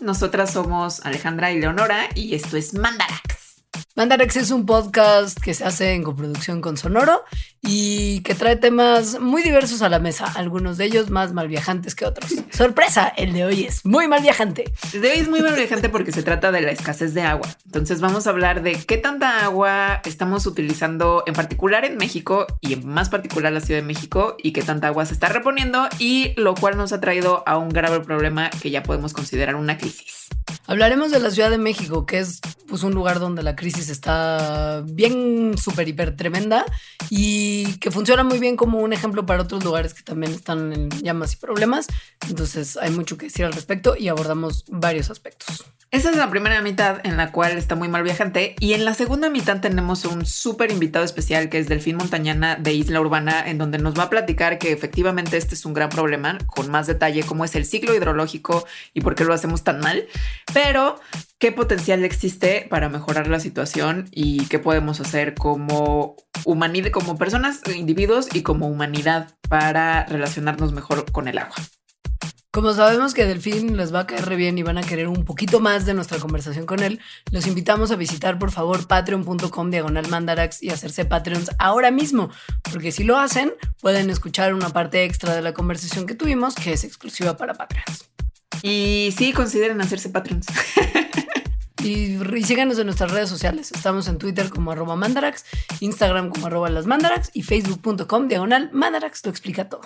Nosotras somos Alejandra y Leonora y esto es Mandarax. Mandarax es un podcast que se hace en coproducción con Sonoro y que trae temas muy diversos a la mesa, algunos de ellos más mal viajantes que otros. Sorpresa, el de hoy es muy mal viajante. El de hoy es muy mal viajante porque se trata de la escasez de agua. Entonces vamos a hablar de qué tanta agua estamos utilizando en particular en México y en más particular la Ciudad de México y qué tanta agua se está reponiendo y lo cual nos ha traído a un grave problema que ya podemos considerar una crisis. Hablaremos de la Ciudad de México, que es pues, un lugar donde la crisis está bien, súper, hiper tremenda y que funciona muy bien como un ejemplo para otros lugares que también están en llamas y problemas. Entonces hay mucho que decir al respecto y abordamos varios aspectos. Esa es la primera mitad en la cual está muy mal viajante y en la segunda mitad tenemos un súper invitado especial que es Delfín Montañana de Isla Urbana en donde nos va a platicar que efectivamente este es un gran problema con más detalle cómo es el ciclo hidrológico y por qué lo hacemos tan mal, pero qué potencial existe para mejorar la situación y qué podemos hacer como humanidad, como personas, individuos y como humanidad para relacionarnos mejor con el agua. Como sabemos que Delfín les va a caer re bien y van a querer un poquito más de nuestra conversación con él, los invitamos a visitar por favor patreon.com diagonal mandarax y hacerse Patreons ahora mismo, porque si lo hacen pueden escuchar una parte extra de la conversación que tuvimos que es exclusiva para Patreons. Y sí, consideren hacerse Patreons. Y, y, síganos en nuestras redes sociales. Estamos en Twitter como arroba mandarax, Instagram como arroba las mandarax y facebook.com diagonal mandarax. Lo explica todo.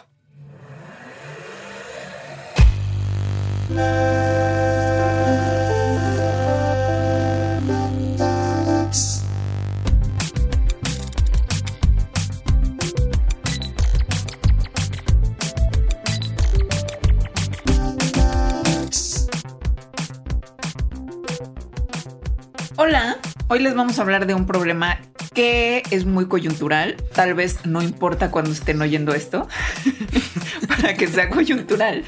Hoy les vamos a hablar de un problema que es muy coyuntural. Tal vez no importa cuando estén oyendo esto, para que sea coyuntural,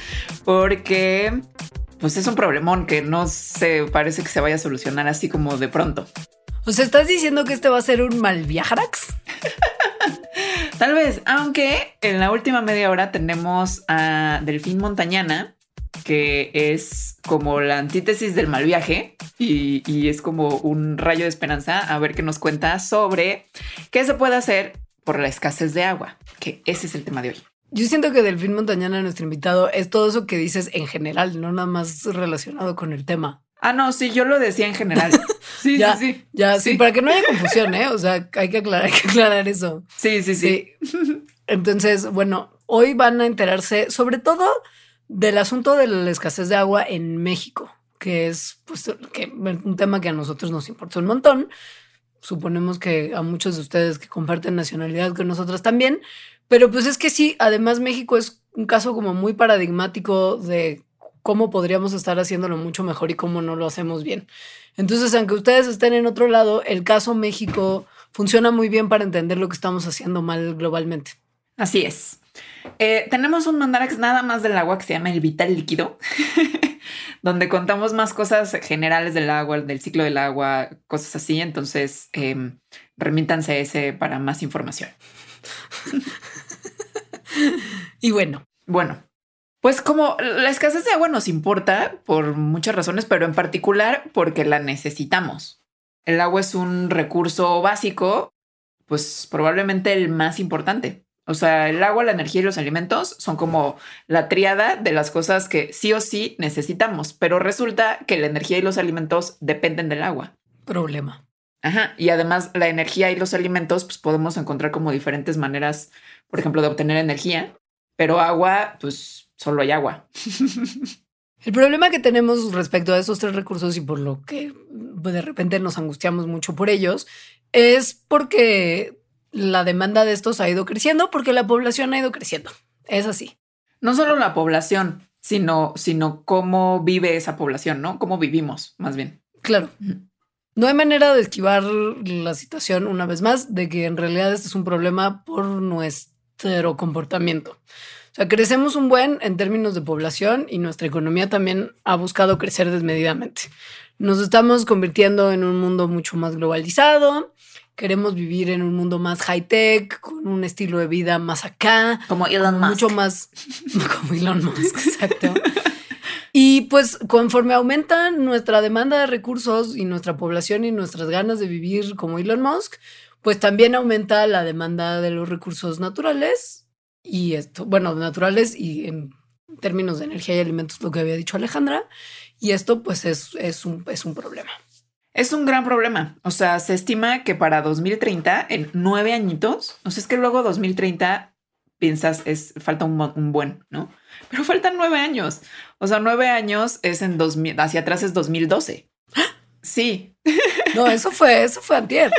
porque pues es un problemón que no se parece que se vaya a solucionar así como de pronto. O sea, ¿estás diciendo que este va a ser un mal viajarax? Tal vez, aunque en la última media hora tenemos a Delfín Montañana, que es como la antítesis del mal viaje y, y, es como un rayo de esperanza a ver qué nos cuenta sobre qué se puede hacer por la escasez de agua, que ese es el tema de hoy. Yo siento que Delfín Montañana, nuestro invitado, es todo eso que dices en general, no nada más relacionado con el tema. Ah, no, sí, yo lo decía en general. Sí, ya, sí, sí. Ya, sí. sí, para que no haya confusión, ¿eh? O sea, hay que aclarar, hay que aclarar eso. Sí, sí, sí, sí. Entonces, bueno, hoy van a enterarse sobre todo del asunto de la escasez de agua en México, que es pues, que, un tema que a nosotros nos importa un montón. Suponemos que a muchos de ustedes que comparten nacionalidad con nosotros también, pero pues es que sí, además México es un caso como muy paradigmático de cómo podríamos estar haciéndolo mucho mejor y cómo no lo hacemos bien. Entonces, aunque ustedes estén en otro lado, el caso México funciona muy bien para entender lo que estamos haciendo mal globalmente. Así es. Eh, tenemos un mandarax nada más del agua que se llama el vital líquido, donde contamos más cosas generales del agua, del ciclo del agua, cosas así. Entonces, eh, remítanse a ese para más información. y bueno. Bueno, pues como la escasez de agua nos importa por muchas razones, pero en particular porque la necesitamos. El agua es un recurso básico, pues probablemente el más importante. O sea, el agua, la energía y los alimentos son como la triada de las cosas que sí o sí necesitamos, pero resulta que la energía y los alimentos dependen del agua. Problema. Ajá. Y además la energía y los alimentos, pues podemos encontrar como diferentes maneras, por ejemplo, de obtener energía, pero agua, pues solo hay agua. El problema que tenemos respecto a esos tres recursos y por lo que de repente nos angustiamos mucho por ellos es porque la demanda de estos ha ido creciendo, porque la población ha ido creciendo. Es así. No solo la población, sino, sino cómo vive esa población, ¿no? Cómo vivimos, más bien. Claro. No hay manera de esquivar la situación una vez más de que en realidad este es un problema por nuestro comportamiento. O sea, crecemos un buen en términos de población y nuestra economía también ha buscado crecer desmedidamente. Nos estamos convirtiendo en un mundo mucho más globalizado. Queremos vivir en un mundo más high tech, con un estilo de vida más acá. Como Elon Musk. Mucho más como Elon Musk, exacto. Y pues conforme aumenta nuestra demanda de recursos y nuestra población y nuestras ganas de vivir como Elon Musk, pues también aumenta la demanda de los recursos naturales y esto, bueno, naturales y en términos de energía y alimentos, lo que había dicho Alejandra. Y esto pues es, es, un, es un problema. Es un gran problema. O sea, se estima que para 2030, en nueve añitos, o sea, es que luego 2030 piensas es falta un, un, buen, ¿no? Pero faltan nueve años. O sea, nueve años es en 2000, hacia atrás es 2012. Sí. No, eso fue, eso fue antier.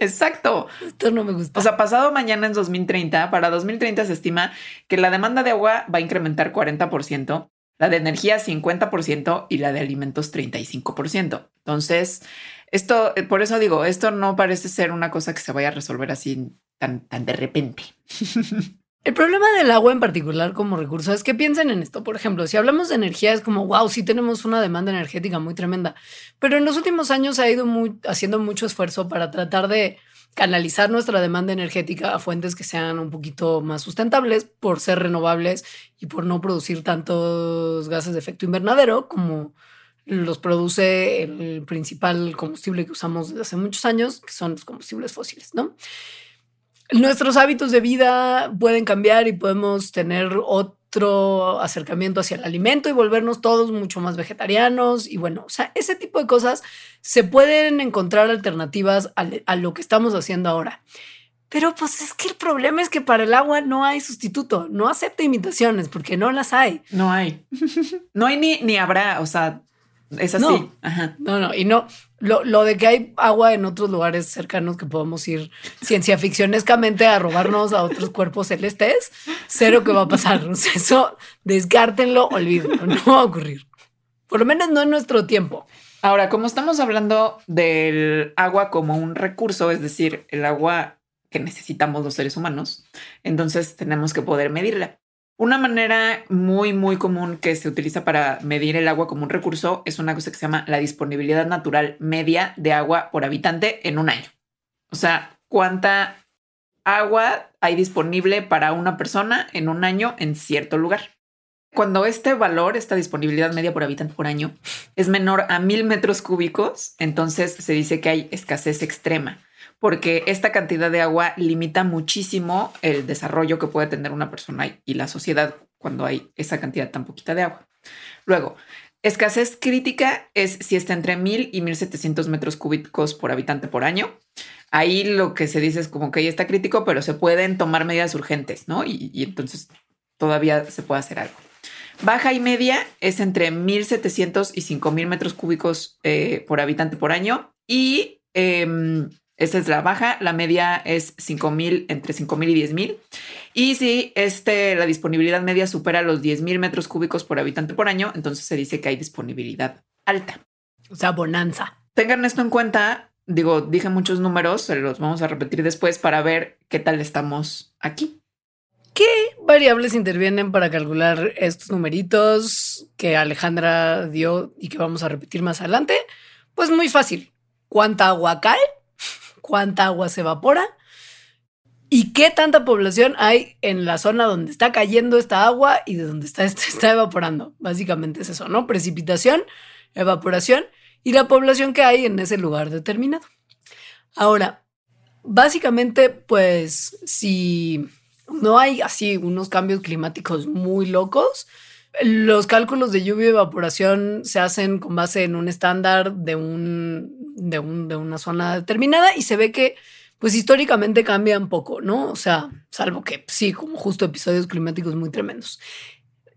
Exacto. Esto no me gusta. O sea, pasado mañana en 2030, para 2030 se estima que la demanda de agua va a incrementar 40%, la de energía 50% y la de alimentos 35%. Entonces, esto, eh, por eso digo, esto no parece ser una cosa que se vaya a resolver así tan, tan de repente. El problema del agua en particular como recurso es que piensen en esto. Por ejemplo, si hablamos de energía, es como, wow, sí tenemos una demanda energética muy tremenda. Pero en los últimos años ha ido haciendo mucho esfuerzo para tratar de canalizar nuestra demanda energética a fuentes que sean un poquito más sustentables por ser renovables y por no producir tantos gases de efecto invernadero como los produce el principal combustible que usamos desde hace muchos años, que son los combustibles fósiles, ¿no? Nuestros hábitos de vida pueden cambiar y podemos tener otro acercamiento hacia el alimento y volvernos todos mucho más vegetarianos. Y bueno, o sea, ese tipo de cosas se pueden encontrar alternativas a, a lo que estamos haciendo ahora. Pero pues es que el problema es que para el agua no hay sustituto, no acepta imitaciones porque no las hay. No hay. no hay ni, ni habrá, o sea, es así. No, no, no, y no, lo, lo, de que hay agua en otros lugares cercanos que podemos ir ciencia ficcionescamente a robarnos a otros cuerpos celestes, cero que va a pasar. Eso descártenlo, olvídenlo, no va a ocurrir. Por lo menos no en nuestro tiempo. Ahora, como estamos hablando del agua como un recurso, es decir, el agua que necesitamos los seres humanos, entonces tenemos que poder medirla. Una manera muy, muy común que se utiliza para medir el agua como un recurso es una cosa que se llama la disponibilidad natural media de agua por habitante en un año. O sea, cuánta agua hay disponible para una persona en un año en cierto lugar. Cuando este valor, esta disponibilidad media por habitante por año, es menor a mil metros cúbicos, entonces se dice que hay escasez extrema porque esta cantidad de agua limita muchísimo el desarrollo que puede tener una persona y la sociedad cuando hay esa cantidad tan poquita de agua. Luego, escasez crítica es si está entre 1000 y 1700 metros cúbicos por habitante por año. Ahí lo que se dice es como que ya está crítico, pero se pueden tomar medidas urgentes, ¿no? Y, entonces todavía se puede hacer algo. Baja y media es entre 1700 y 5000 metros cúbicos eh, por habitante por año. Y eh, esa es la baja, la media es 5000 entre 5000 y 10000. Y si este, la disponibilidad media supera los 10.000 metros cúbicos por habitante por año, entonces se dice que hay disponibilidad alta. O sea, bonanza. Tengan esto en cuenta. Digo, dije muchos números, se los vamos a repetir después para ver qué tal estamos aquí. ¿Qué variables intervienen para calcular estos numeritos que Alejandra dio y que vamos a repetir más adelante? Pues muy fácil. ¿Cuánta agua cae? Cuánta agua se evapora y qué tanta población hay en la zona donde está cayendo esta agua y de donde está, está evaporando. Básicamente es eso, ¿no? Precipitación, evaporación y la población que hay en ese lugar determinado. Ahora, básicamente, pues si no hay así unos cambios climáticos muy locos, los cálculos de lluvia y evaporación se hacen con base en un estándar de, un, de, un, de una zona determinada y se ve que pues históricamente cambian poco, ¿no? O sea, salvo que sí, como justo episodios climáticos muy tremendos.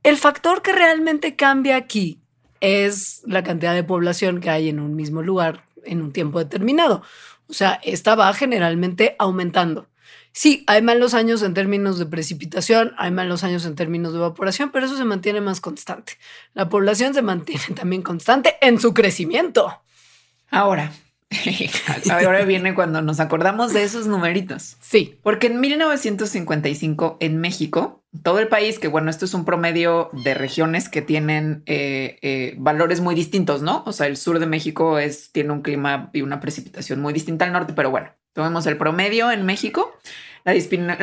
El factor que realmente cambia aquí es la cantidad de población que hay en un mismo lugar en un tiempo determinado. O sea, esta va generalmente aumentando. Sí, hay malos años en términos de precipitación, hay malos años en términos de evaporación, pero eso se mantiene más constante. La población se mantiene también constante en su crecimiento. Ahora, ahora viene cuando nos acordamos de esos numeritos. Sí. Porque en 1955 en México, todo el país, que bueno, esto es un promedio de regiones que tienen eh, eh, valores muy distintos, ¿no? O sea, el sur de México es, tiene un clima y una precipitación muy distinta al norte, pero bueno, Tomemos el promedio en México. La,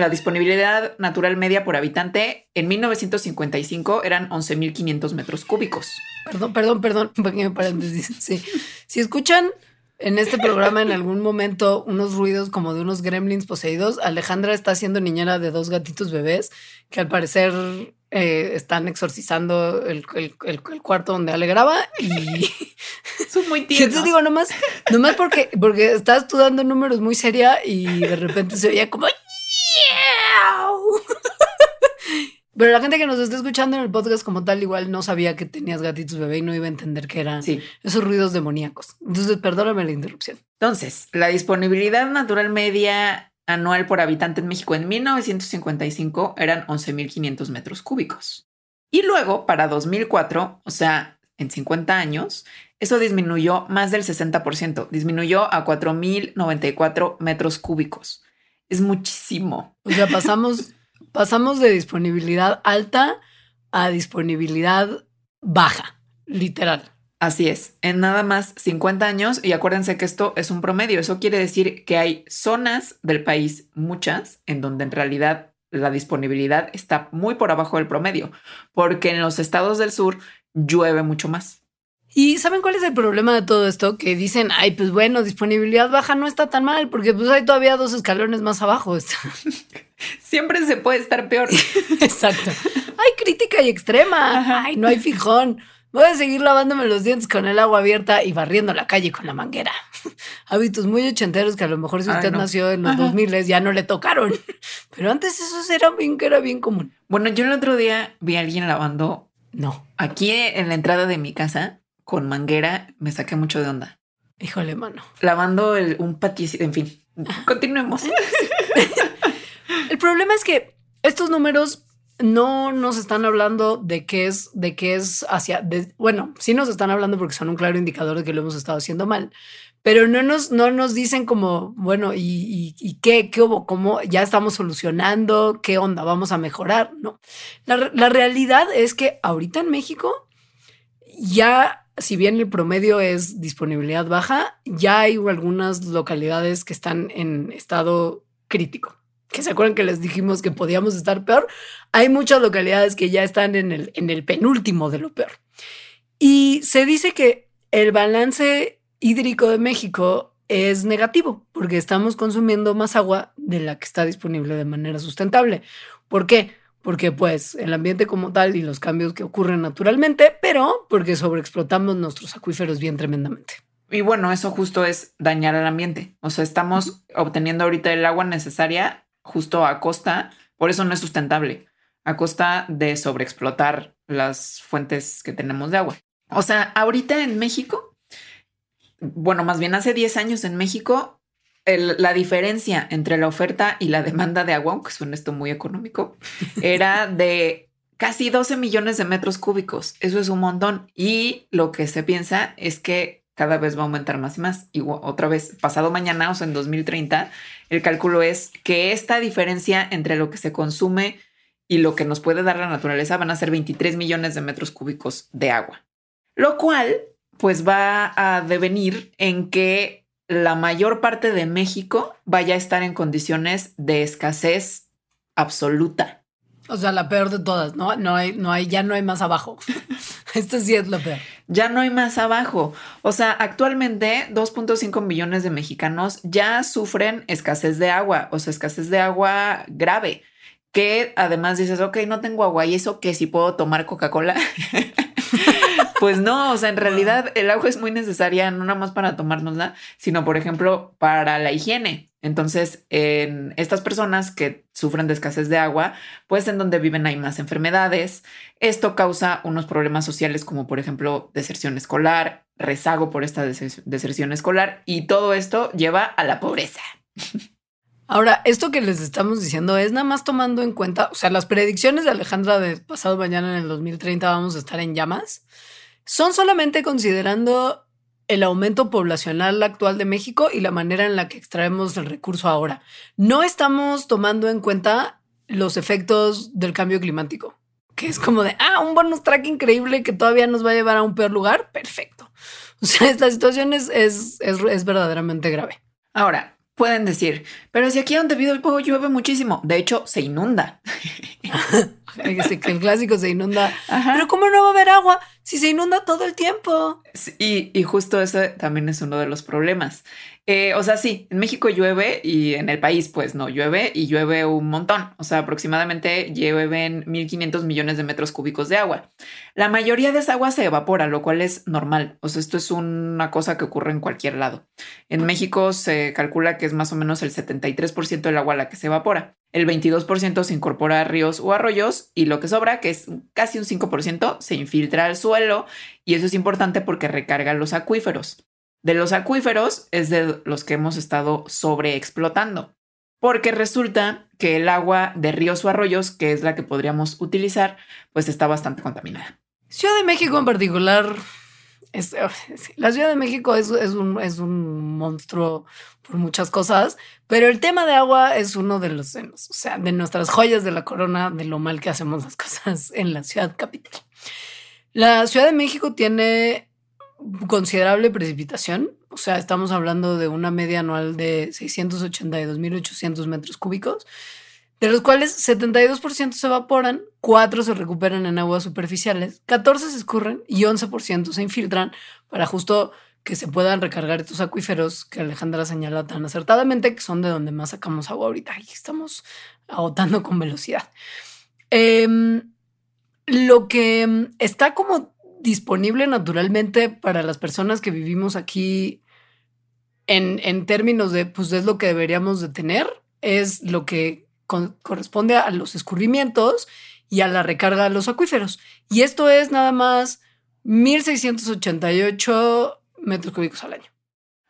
disponibilidad natural media por habitante en 1955 eran 11.500 metros cúbicos. Perdón, perdón, perdón, paréntesis. Si escuchan en este programa en algún momento unos ruidos como de unos gremlins poseídos, Alejandra está siendo niñera de dos gatitos bebés que al parecer eh, están exorcizando el, cuarto donde Ale graba y son muy tiernos. Yo te digo nomás, nomás porque, porque estás tú dando números muy seria y de repente se oía como pero la gente que nos está escuchando en el podcast como tal igual no sabía que tenías gatitos bebé y no iba a entender que eran esos ruidos demoníacos. Entonces, perdóname la interrupción. Entonces, la disponibilidad natural media anual por habitante en México en 1955 eran 11.500 metros cúbicos. Y luego, para 2004, o sea, en 50 años, eso disminuyó más del 60%, disminuyó a 4.094 metros cúbicos. Es muchísimo. O sea, pasamos pasamos de disponibilidad alta a disponibilidad baja, literal. Así es, en nada más 50 años, y acuérdense que esto es un promedio, eso quiere decir que hay zonas del país, muchas, en donde en realidad la disponibilidad está muy por abajo del promedio, porque en los estados del sur llueve mucho más. ¿Y saben cuál es el problema de todo esto? Que dicen, ay, pues bueno, disponibilidad baja no está tan mal, porque pues hay todavía dos escalones más abajo. Siempre se puede estar peor. Exacto. Hay crítica y extrema. Ay, no hay fijón. Voy a seguir lavándome los dientes con el agua abierta y barriendo la calle con la manguera. Hábitos muy ochenteros que a lo mejor si usted nació en los 2000 ya no le tocaron. Pero antes eso era bien, que era bien común. Bueno, yo el otro día vi a alguien lavando. No. Aquí en la entrada de mi casa con manguera me saqué mucho de onda. Híjole, mano. Lavando un patio, en fin. Continuemos. El problema es que estos números no nos están hablando de qué es, de qué es hacia, bueno, sí nos están hablando porque son un claro indicador de que lo hemos estado haciendo mal, pero no nos, no nos dicen como, bueno, ¿y, y, qué, qué hubo? ¿Cómo ya estamos solucionando? ¿Qué onda? ¿Vamos a mejorar? No. La, la realidad es que ahorita en México ya si bien el promedio es disponibilidad baja, ya hay algunas localidades que están en estado crítico. Que se acuerdan que les dijimos que podíamos estar peor. Hay muchas localidades que ya están en el, en el penúltimo de lo peor. Y se dice que el balance hídrico de México es negativo porque estamos consumiendo más agua de la que está disponible de manera sustentable. ¿Por qué? porque pues el ambiente como tal y los cambios que ocurren naturalmente, pero porque sobreexplotamos nuestros acuíferos bien tremendamente. Y bueno, eso justo es dañar al ambiente. O sea, estamos obteniendo ahorita el agua necesaria justo a costa, por eso no es sustentable, a costa de sobreexplotar las fuentes que tenemos de agua. O sea, ahorita en México, bueno, más bien hace 10 años en México, la diferencia entre la oferta y la demanda de agua, aunque suena esto muy económico, era de casi 12 millones de metros cúbicos. Eso es un montón. Y lo que se piensa es que cada vez va a aumentar más y más. Y otra vez, pasado mañana, o sea, en 2030, el cálculo es que esta diferencia entre lo que se consume y lo que nos puede dar la naturaleza van a ser 23 millones de metros cúbicos de agua. Lo cual, pues va a devenir en que la mayor parte de México vaya a estar en condiciones de escasez absoluta. O sea, la peor de todas, ¿no? No hay, no hay, ya no hay más abajo. Esto sí es lo peor. Ya no hay más abajo. O sea, actualmente 2.5 millones de mexicanos ya sufren escasez de agua, o sea, escasez de agua grave. Que además dices, ok, no tengo agua y eso que si puedo tomar Coca-Cola. Pues no, o sea, en realidad el agua es muy necesaria no nada más para tomárnosla, sino por ejemplo para la higiene. Entonces, en estas personas que sufren de escasez de agua, pues en donde viven hay más enfermedades. Esto causa unos problemas sociales como por ejemplo deserción escolar, rezago por esta deserción escolar y todo esto lleva a la pobreza. Ahora, esto que les estamos diciendo es nada más tomando en cuenta, o sea, las predicciones de Alejandra de pasado mañana en el 2030 vamos a estar en llamas son solamente considerando el aumento poblacional actual de México y la manera en la que extraemos el recurso ahora. No estamos tomando en cuenta los efectos del cambio climático, que es como de, ah, un bonus track increíble que todavía nos va a llevar a un peor lugar. Perfecto. O sea, la situación es, es, es, es verdaderamente grave. Ahora, pueden decir, pero si aquí donde vivo llueve muchísimo, de hecho se inunda. el clásico se inunda. Pero ¿cómo no va a haber agua si se inunda todo el tiempo? y, y, justo ese también es uno de los problemas. Eh, o sea, sí, en México llueve y en el país pues no llueve y llueve un montón. O sea, aproximadamente llueven 1.500 millones de metros cúbicos de agua. La mayoría de esa agua se evapora, lo cual es normal. O sea, esto es una cosa que ocurre en cualquier lado. En México se calcula que es más o menos el 73% del agua la que se evapora. El 22% se incorpora a ríos o arroyos y lo que sobra, que es casi un 5%, se infiltra al suelo y eso es importante porque recarga los acuíferos de los acuíferos es de los que hemos estado sobreexplotando, porque resulta que el agua de ríos o arroyos, que es la que podríamos utilizar, pues está bastante contaminada. Ciudad de México en particular, la Ciudad de México es, un, es, un, monstruo por muchas cosas, pero el tema de agua es uno de los, o sea, de nuestras joyas de la corona, de lo mal que hacemos las cosas en la ciudad capital. La Ciudad de México tiene considerable precipitación. O sea, estamos hablando de una media anual de 682.800 metros cúbicos, de los cuales 72% se evaporan, 4 se recuperan en aguas superficiales, 14 se escurren y 11% se infiltran para justo que se puedan recargar estos acuíferos que Alejandra señala tan acertadamente, que son de donde más sacamos agua ahorita y estamos agotando con velocidad. Em, lo que está como disponible naturalmente para las personas que vivimos aquí en, en términos de, pues es lo que deberíamos de tener, es lo que corresponde a los escurrimientos y a la recarga de los acuíferos. Y esto es nada más 1.688 metros cúbicos al año.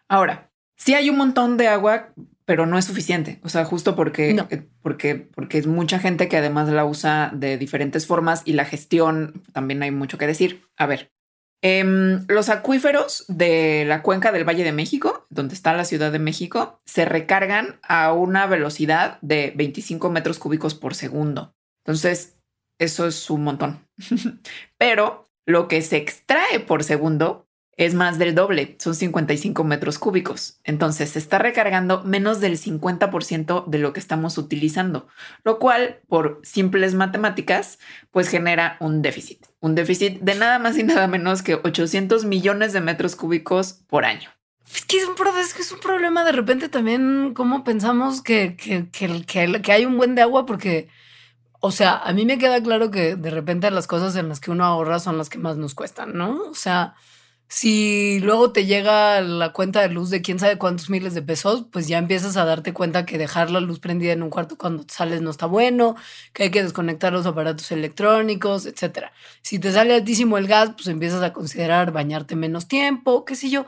Ahora, si hay un montón de agua pero no es suficiente. O sea, justo porque, eh, porque, porque es mucha gente que además la usa de diferentes formas y la gestión también hay mucho que decir. A ver, em, los acuíferos de la cuenca del Valle de México, donde está la Ciudad de México, se recargan a una velocidad de 25 metros cúbicos por segundo. Entonces, eso es un montón. pero lo que se extrae por segundo es más del doble, son 55 metros cúbicos. Entonces se está recargando menos del 50% de lo que estamos utilizando, lo cual por simples matemáticas pues genera un déficit, un déficit de nada más y nada menos que 800 millones de metros cúbicos por año. Es que es un, es un problema de repente también cómo pensamos que, que, que, que hay un buen de agua porque... O sea, a mí me queda claro que de repente las cosas en las que uno ahorra son las que más nos cuestan, ¿no? O sea, si luego te llega la cuenta de luz de quién sabe cuántos miles de pesos, pues ya empiezas a darte cuenta que dejar la luz prendida en un cuarto cuando sales no está bueno, que hay que desconectar los aparatos electrónicos, etc. Si te sale altísimo el gas, pues empiezas a considerar bañarte menos tiempo, qué sé yo.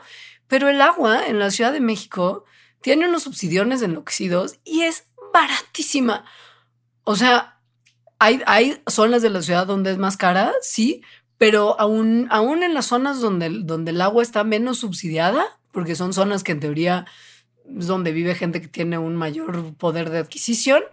Pero el agua en la Ciudad de México tiene unos subsidiones enloquecidos y es baratísima. O sea, hay, hay zonas de la ciudad donde es más cara, sí, pero aún, aún en las zonas donde, donde el agua está menos subsidiada, porque son zonas que en teoría es donde vive gente que tiene un mayor poder de adquisición,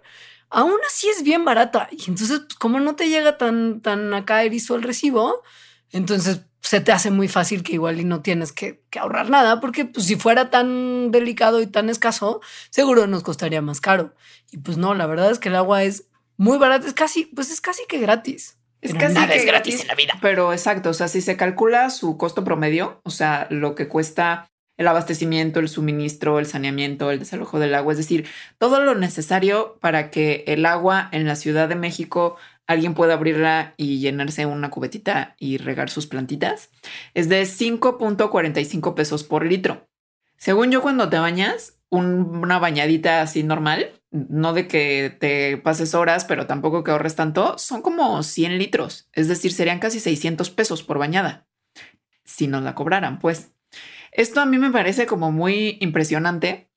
aún así es bien barata. Y entonces, como no te llega tan, tan acá erizo el recibo, entonces se te hace muy fácil que igual y no tienes que, que, ahorrar nada, porque pues si fuera tan delicado y tan escaso, seguro nos costaría más caro. Y pues no, la verdad es que el agua es muy barata, es casi, pues es casi que gratis. Es casi nada es gratis en la vida. Pero exacto, o sea, si se calcula su costo promedio, o sea, lo que cuesta el abastecimiento, el suministro, el saneamiento, el desalojo del agua, es decir, todo lo necesario para que el agua en la Ciudad de México alguien pueda abrirla y llenarse una cubetita y regar sus plantitas, es de 5.45 pesos por litro. Según yo, cuando te bañas, una bañadita así normal, no de que te pases horas, pero tampoco que ahorres tanto, son como 100 litros. Es decir, serían casi 600 pesos por bañada. Si nos la cobraran, pues. Esto a mí me parece como muy impresionante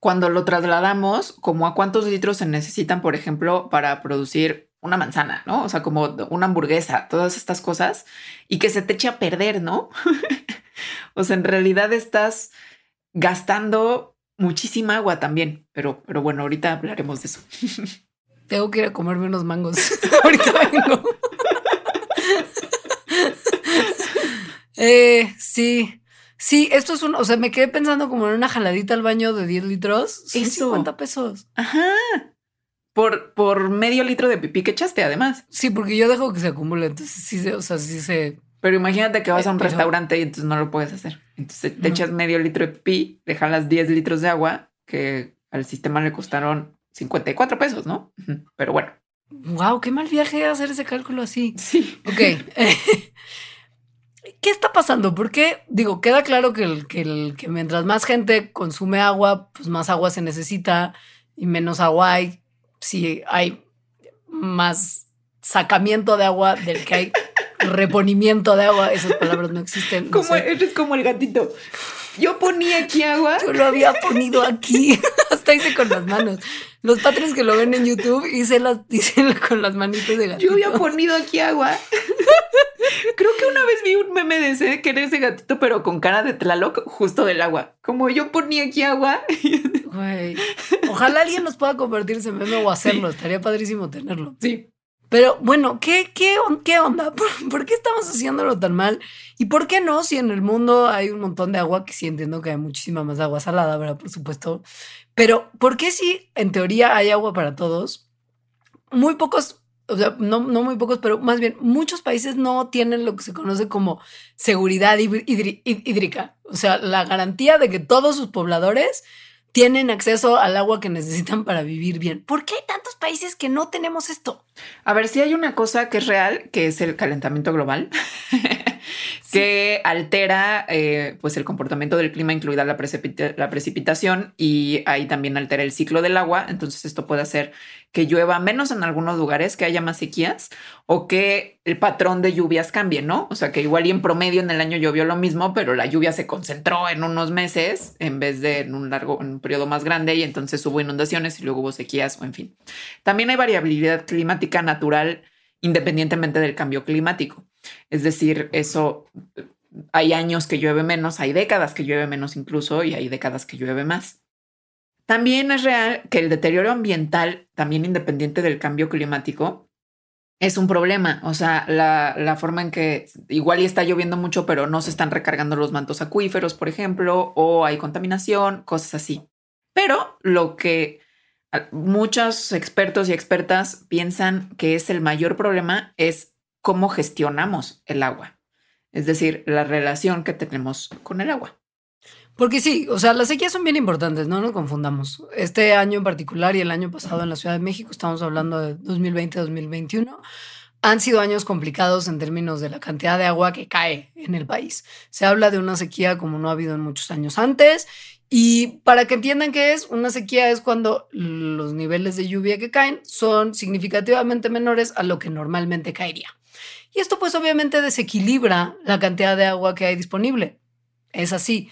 cuando lo trasladamos como a cuántos litros se necesitan, por ejemplo, para producir una manzana, ¿no? O sea, como una hamburguesa, todas estas cosas, y que se te eche a perder, ¿no? o sea, en realidad estás gastando muchísima agua también, pero, pero bueno, ahorita hablaremos de eso. Tengo que ir a comerme unos mangos. ahorita vengo. eh, sí, Sí, esto es un, o sea, me quedé pensando como en una jaladita al baño de 10 litros. Son Eso. 50 pesos. Ajá. Por, por medio litro de pipí que echaste, además. Sí, porque yo dejo que se acumule, entonces sí, se- o sea, sí se... Pero imagínate que vas a un Eh, pero- restaurante y entonces no lo puedes hacer. Entonces te No. echas medio litro de pipí, le jalas 10 litros de agua, que al sistema le costaron 54 pesos, ¿no? Pero bueno. Wow, qué mal viaje hacer ese cálculo así. Sí. Ok. ¿Qué está pasando? Porque, digo, queda claro que, el, que, el- que mientras más gente consume agua, pues más agua se necesita y menos agua hay. Si hay más sacamiento de agua del que hay reponimiento de agua, esas palabras no existen. no Como eres como el gatito. Yo ponía aquí agua. Yo lo había ponido aquí, hasta hice con las manos. Los patrones que lo ven en YouTube hice, las, hice con las manitos de gatito. Yo había ponido aquí agua. Creo que una vez vi un meme de ese que era ese gatito, pero con cara de Tlaloc, justo del agua. Como yo ponía aquí agua. Güey. Ojalá alguien nos pueda convertir ese meme o hacerlo. Estaría padrísimo tenerlo. Sí. Pero bueno, ¿qué, qué, qué onda? ¿Por, por qué estamos haciéndolo tan mal? ¿Y por qué no? Si en el mundo hay un montón de agua, que sí entiendo que hay muchísima más agua salada, ¿verdad? Por supuesto. Pero ¿por qué si en teoría hay agua para todos? Muy pocos, o sea, no, no muy pocos, pero más bien muchos países no tienen lo que se conoce como seguridad hídri- hídri- hídrica. O sea, la garantía de que todos sus pobladores tienen acceso al agua que necesitan para vivir bien. ¿Por qué hay tantos países que no tenemos esto? A ver, si hay una cosa que es real, que es el calentamiento global, que altera eh, pues el comportamiento del clima, incluida la, la precipitación, y ahí también altera el ciclo del agua. Entonces esto puede hacer que llueva menos en algunos lugares, que haya más sequías, o que el patrón de lluvias cambie, ¿no? O sea, que igual y en promedio en el año llovió lo mismo, pero la lluvia se concentró en unos meses en vez de en un largo, en un periodo más grande, y entonces hubo inundaciones y luego hubo sequías, o en fin. También hay variabilidad climática natural independientemente del cambio climático. Es decir, eso hay años que llueve menos, hay décadas que llueve menos incluso y hay décadas que llueve más. También es real que el deterioro ambiental, también independiente del cambio climático, es un problema. O sea, la, la forma en que igual y está lloviendo mucho, pero no se están recargando los mantos acuíferos, por ejemplo, o hay contaminación, cosas así. Pero lo que muchos expertos y expertas piensan que es el mayor problema es cómo gestionamos el agua. Es decir, la relación que tenemos con el agua. Porque sí, o sea, las sequías son bien importantes, no nos confundamos. Este año en particular y el año pasado en la Ciudad de México, estamos hablando de 2020-2021, han sido años complicados en términos de la cantidad de agua que cae en el país. Se habla de una sequía como no ha habido en muchos años antes. Y para que entiendan qué es, una sequía es cuando los niveles de lluvia que caen son significativamente menores a lo que normalmente caería. Y esto pues obviamente desequilibra la cantidad de agua que hay disponible. Es así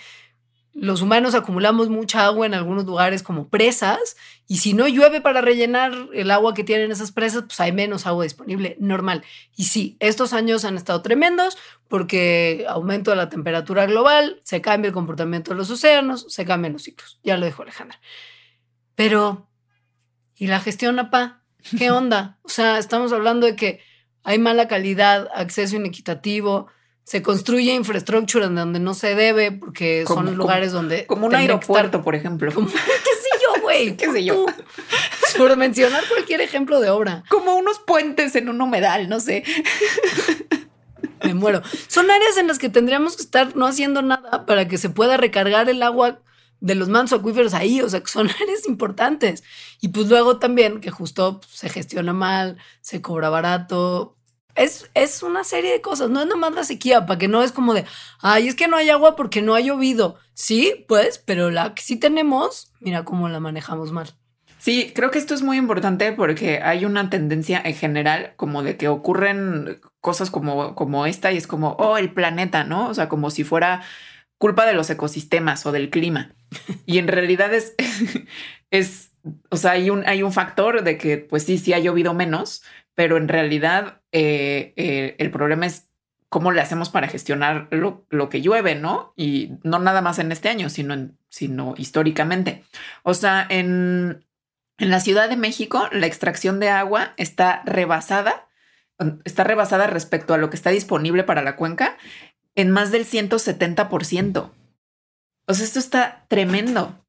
los humanos acumulamos mucha agua en algunos lugares como presas y si no llueve para rellenar el agua que tienen esas presas, pues hay menos agua disponible, normal. Y sí, estos años han estado tremendos porque aumento de la temperatura global, se cambia el comportamiento de los océanos, se cambian los ciclos. Ya lo dijo Alejandra. Pero, ¿y la gestión, APA? ¿Qué onda? O sea, estamos hablando de que hay mala calidad, acceso inequitativo, se construye infraestructura en donde no se debe porque Como- son como- lugares donde... Como un aeropuerto, estar- por ejemplo. como- ¿Qué sé yo, güey? ¿Qué sé yo? Por mencionar cualquier ejemplo de obra. Como unos puentes en un humedal, no sé. Me muero. Son áreas en las que tendríamos que estar no haciendo nada para que se pueda recargar el agua de los mansos acuíferos ahí, o sea, que son áreas importantes. Y pues luego también que justo pues, se gestiona mal, se cobra barato. Es, es una serie de cosas, no es nomás la sequía, para que no es como de, ay, es que no hay agua porque no ha llovido. Sí, pues, pero la que sí tenemos, mira cómo la manejamos mal. Sí, creo que esto es muy importante porque hay una tendencia en general como de que ocurren cosas como, como esta y es como, oh, el planeta, ¿no? O sea, como si fuera culpa de los ecosistemas o del clima. Y en realidad es, es, o sea, hay un, hay un factor de que, pues sí, sí ha llovido menos, pero en realidad eh, eh, el problema es cómo le hacemos para gestionar lo, lo, que llueve, ¿no? Y no nada más en este año, sino, en, sino históricamente. O sea, en, en la Ciudad de México, la extracción de agua está rebasada, está rebasada respecto a lo que está disponible para la cuenca en más del 170%. O sea, esto está tremendo.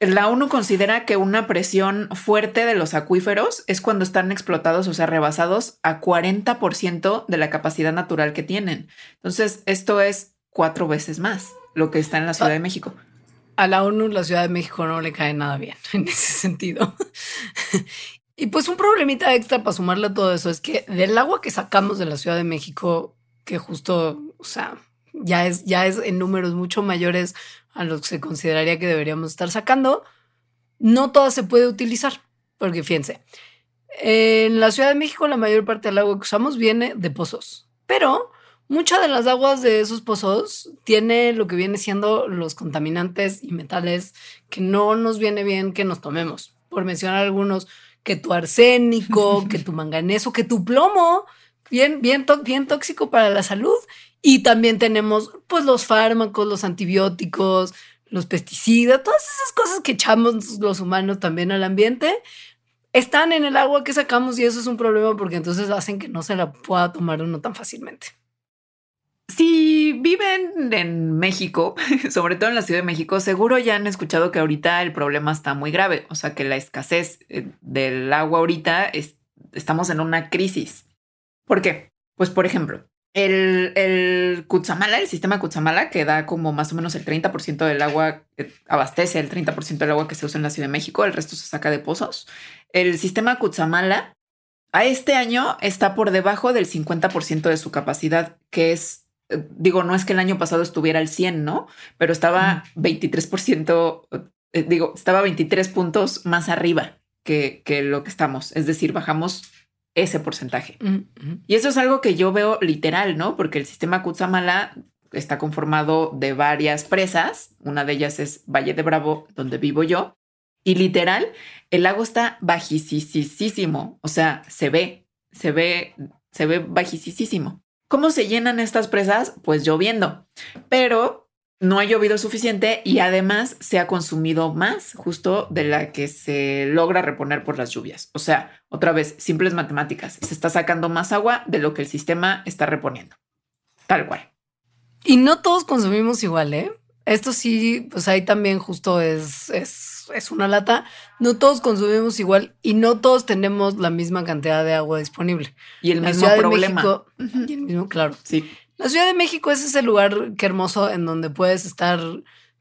La ONU considera que una presión fuerte de los acuíferos es cuando están explotados, o sea, rebasados a 40% de la capacidad natural que tienen. Entonces, esto es cuatro veces más lo que está en la Ciudad de México. A la ONU la Ciudad de México no le cae nada bien en ese sentido. y pues un problemita extra para sumarle a todo eso es que del agua que sacamos de la Ciudad de México, que justo, o sea, ya es, ya es en números mucho mayores a los que se consideraría que deberíamos estar sacando, no toda se puede utilizar. Porque fíjense, en la Ciudad de México la mayor parte del agua que usamos viene de pozos, pero muchas de las aguas de esos pozos tiene lo que viene siendo los contaminantes y metales que no nos viene bien que nos tomemos. Por mencionar algunos, que tu arsénico, que tu manganeso, que tu plomo, bien, bien, bien tóxico para la salud. Y también tenemos pues los fármacos, los antibióticos, los pesticidas, todas esas cosas que echamos los humanos también al ambiente, están en el agua que sacamos y eso es un problema porque entonces hacen que no se la pueda tomar uno tan fácilmente. Si viven en México, sobre todo en la Ciudad de México, seguro ya han escuchado que ahorita el problema está muy grave, o sea que la escasez eh, del agua ahorita es, estamos en una crisis. ¿Por qué? Pues por ejemplo, el, el el sistema Cutzamala, que da como más o menos el 30% del agua, eh, abastece el 30% del agua que se usa en la Ciudad de México, el resto se saca de pozos. El sistema Cutzamala a este año está por debajo del 50% de su capacidad, que es, eh, digo, no es que el año pasado estuviera al 100, ¿no? Pero estaba 23%, eh, digo, estaba 23 puntos más arriba que, que lo que estamos. Es decir, bajamos ese porcentaje. Y eso es algo que yo veo literal, ¿no? Porque el sistema Kutsamala está conformado de varias presas. Una de ellas es Valle de Bravo, donde vivo yo. Y literal, el lago está bajísimo. O sea, se ve, se ve, se ve bajísimo. ¿Cómo se llenan estas presas? Pues lloviendo. Pero no ha llovido suficiente y además se ha consumido más justo de la que se logra reponer por las lluvias. O sea, otra vez, simples matemáticas. Se está sacando más agua de lo que el sistema está reponiendo. Tal cual. Y no todos consumimos igual, ¿eh? Esto sí, pues ahí también justo es, es, es una lata. No todos consumimos igual y no todos tenemos la misma cantidad de agua disponible. Y el mismo problema. y el mismo, claro. Sí. La Ciudad de México es ese lugar que hermoso en donde puedes estar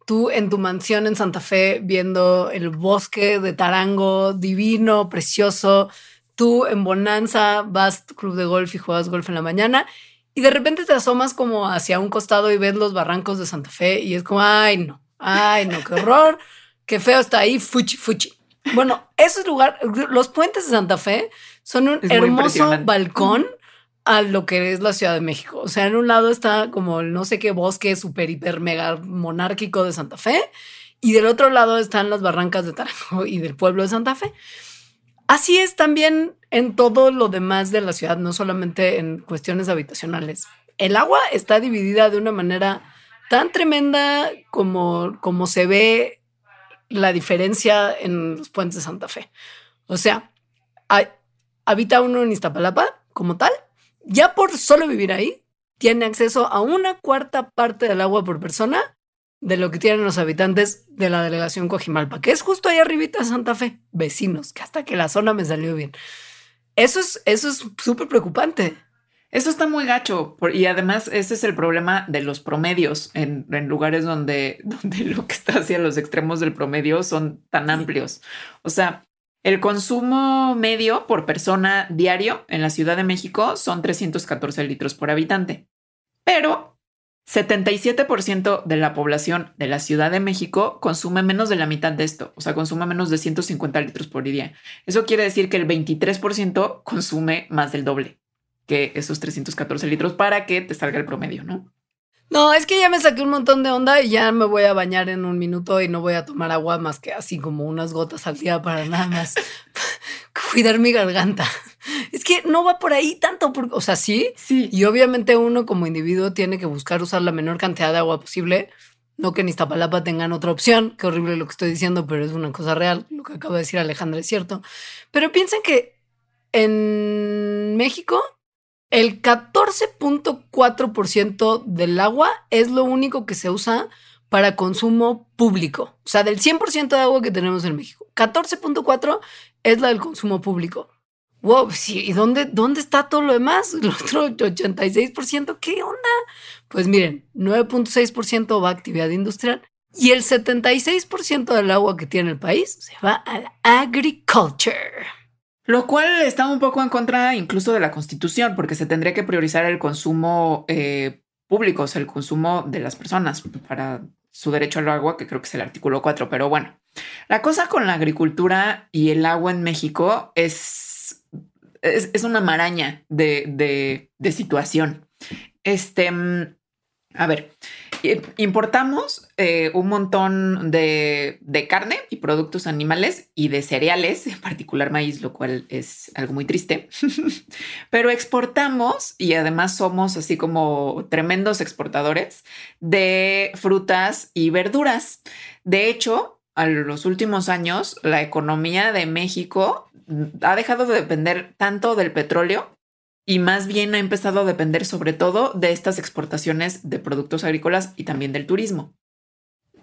tú en tu mansión en Santa Fe viendo el bosque de Tarango, divino, precioso. Tú en Bonanza vas a tu club de golf y juegas golf en la mañana y de repente te asomas como hacia un costado y ves los barrancos de Santa Fe y es como, ay no, ay no, qué horror, qué feo está ahí, fuchi, fuchi. Bueno, ese lugar, los puentes de Santa Fe son un hermoso balcón a lo que es la Ciudad de México. O sea, en un lado está como el no sé qué bosque super, hiper, mega monárquico de Santa Fe y del otro lado están las barrancas de Tarango y del pueblo de Santa Fe. Así es también en todo lo demás de la ciudad, no solamente en cuestiones habitacionales. El agua está dividida de una manera tan tremenda como, como se ve la diferencia en los puentes de Santa Fe. O sea, habita uno en Iztapalapa como tal, ya por solo vivir ahí, tiene acceso a una cuarta parte del agua por persona de lo que tienen los habitantes de la delegación Cojimalpa, que es justo ahí arribita de Santa Fe, vecinos, que hasta que la zona me salió bien. Eso es eso es súper preocupante. Eso está muy gacho y además ese es el problema de los promedios en, en, lugares donde, donde lo que está hacia los extremos del promedio son tan amplios. O sea, el consumo medio por persona diario en la Ciudad de México son 314 litros por habitante, pero 77% de la población de la Ciudad de México consume menos de la mitad de esto, o sea, consume menos de 150 litros por día. Eso quiere decir que el 23% consume más del doble que esos 314 litros para que te salga el promedio, ¿no? No, es que ya me saqué un montón de onda y ya me voy a bañar en un minuto y no voy a tomar agua más que así como unas gotas al día para nada más cuidar mi garganta. Es que no va por ahí tanto, o sea, sí, sí. Y obviamente uno como individuo tiene que buscar usar la menor cantidad de agua posible. No que en Iztapalapa tengan otra opción. Qué horrible lo que estoy diciendo, pero es una cosa real. Lo que acaba de decir Alejandra es cierto. Pero piensen que en México el 14.4% del agua es lo único que se usa para consumo público. O sea, del 100% de agua que tenemos en México, 14.4 es la del consumo público. Wow, sí, ¿y dónde, dónde está todo lo demás? El otro 86%, ¿qué onda? Pues miren, 9.6% va a actividad industrial y el 76% del agua que tiene el país se va a agriculture. Lo cual está un poco en contra incluso de la constitución, porque se tendría que priorizar el consumo eh, público, el consumo de las personas para su derecho al agua, que creo que es el artículo 4. Pero bueno, la cosa con la agricultura y el agua en México es, es, una maraña de, de, de situación. Este, mm, a ver, importamos eh, un montón de, carne y productos animales y de cereales, en particular maíz, lo cual es algo muy triste. Pero exportamos y además somos así como tremendos exportadores de frutas y verduras. De hecho, a los últimos años, la economía de México ha dejado de depender tanto del petróleo y más bien ha empezado a depender sobre todo de estas exportaciones de productos agrícolas y también del turismo.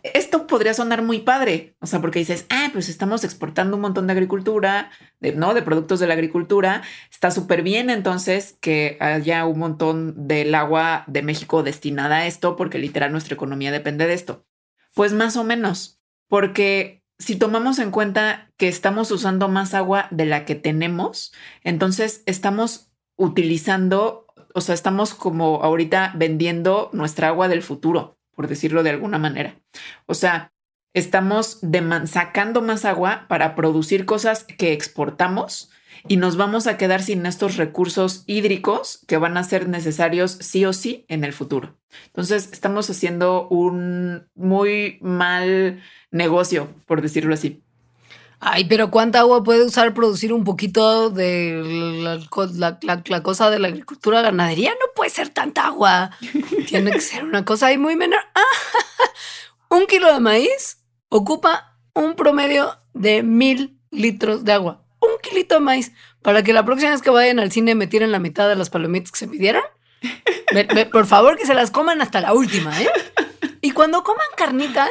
Esto podría sonar muy padre, o sea, porque dices, ah, pues estamos exportando un montón de agricultura, de, ¿no? De productos de la agricultura. Está súper bien entonces que haya un montón del agua de México destinada a esto, porque literal nuestra economía depende de esto. Pues más o menos, porque si tomamos en cuenta que estamos usando más agua de la que tenemos, entonces estamos utilizando, o sea, estamos como ahorita vendiendo nuestra agua del futuro, por decirlo de alguna manera. O sea, estamos sacando más agua para producir cosas que exportamos y nos vamos a quedar sin estos recursos hídricos que van a ser necesarios sí o sí en el futuro. Entonces, estamos haciendo un muy mal negocio, por decirlo así. Ay, pero ¿cuánta agua puede usar producir un poquito de la, cosa de la agricultura ganadería? No puede ser tanta agua. Tiene que ser una cosa ahí muy menor. un kilo de maíz ocupa un promedio de mil litros de agua. Un kilito de maíz. Para que la próxima vez que vayan al cine me tiren la mitad de las palomitas que se pidieron. por favor, que se las coman hasta la última, ¿eh? Y cuando coman carnita,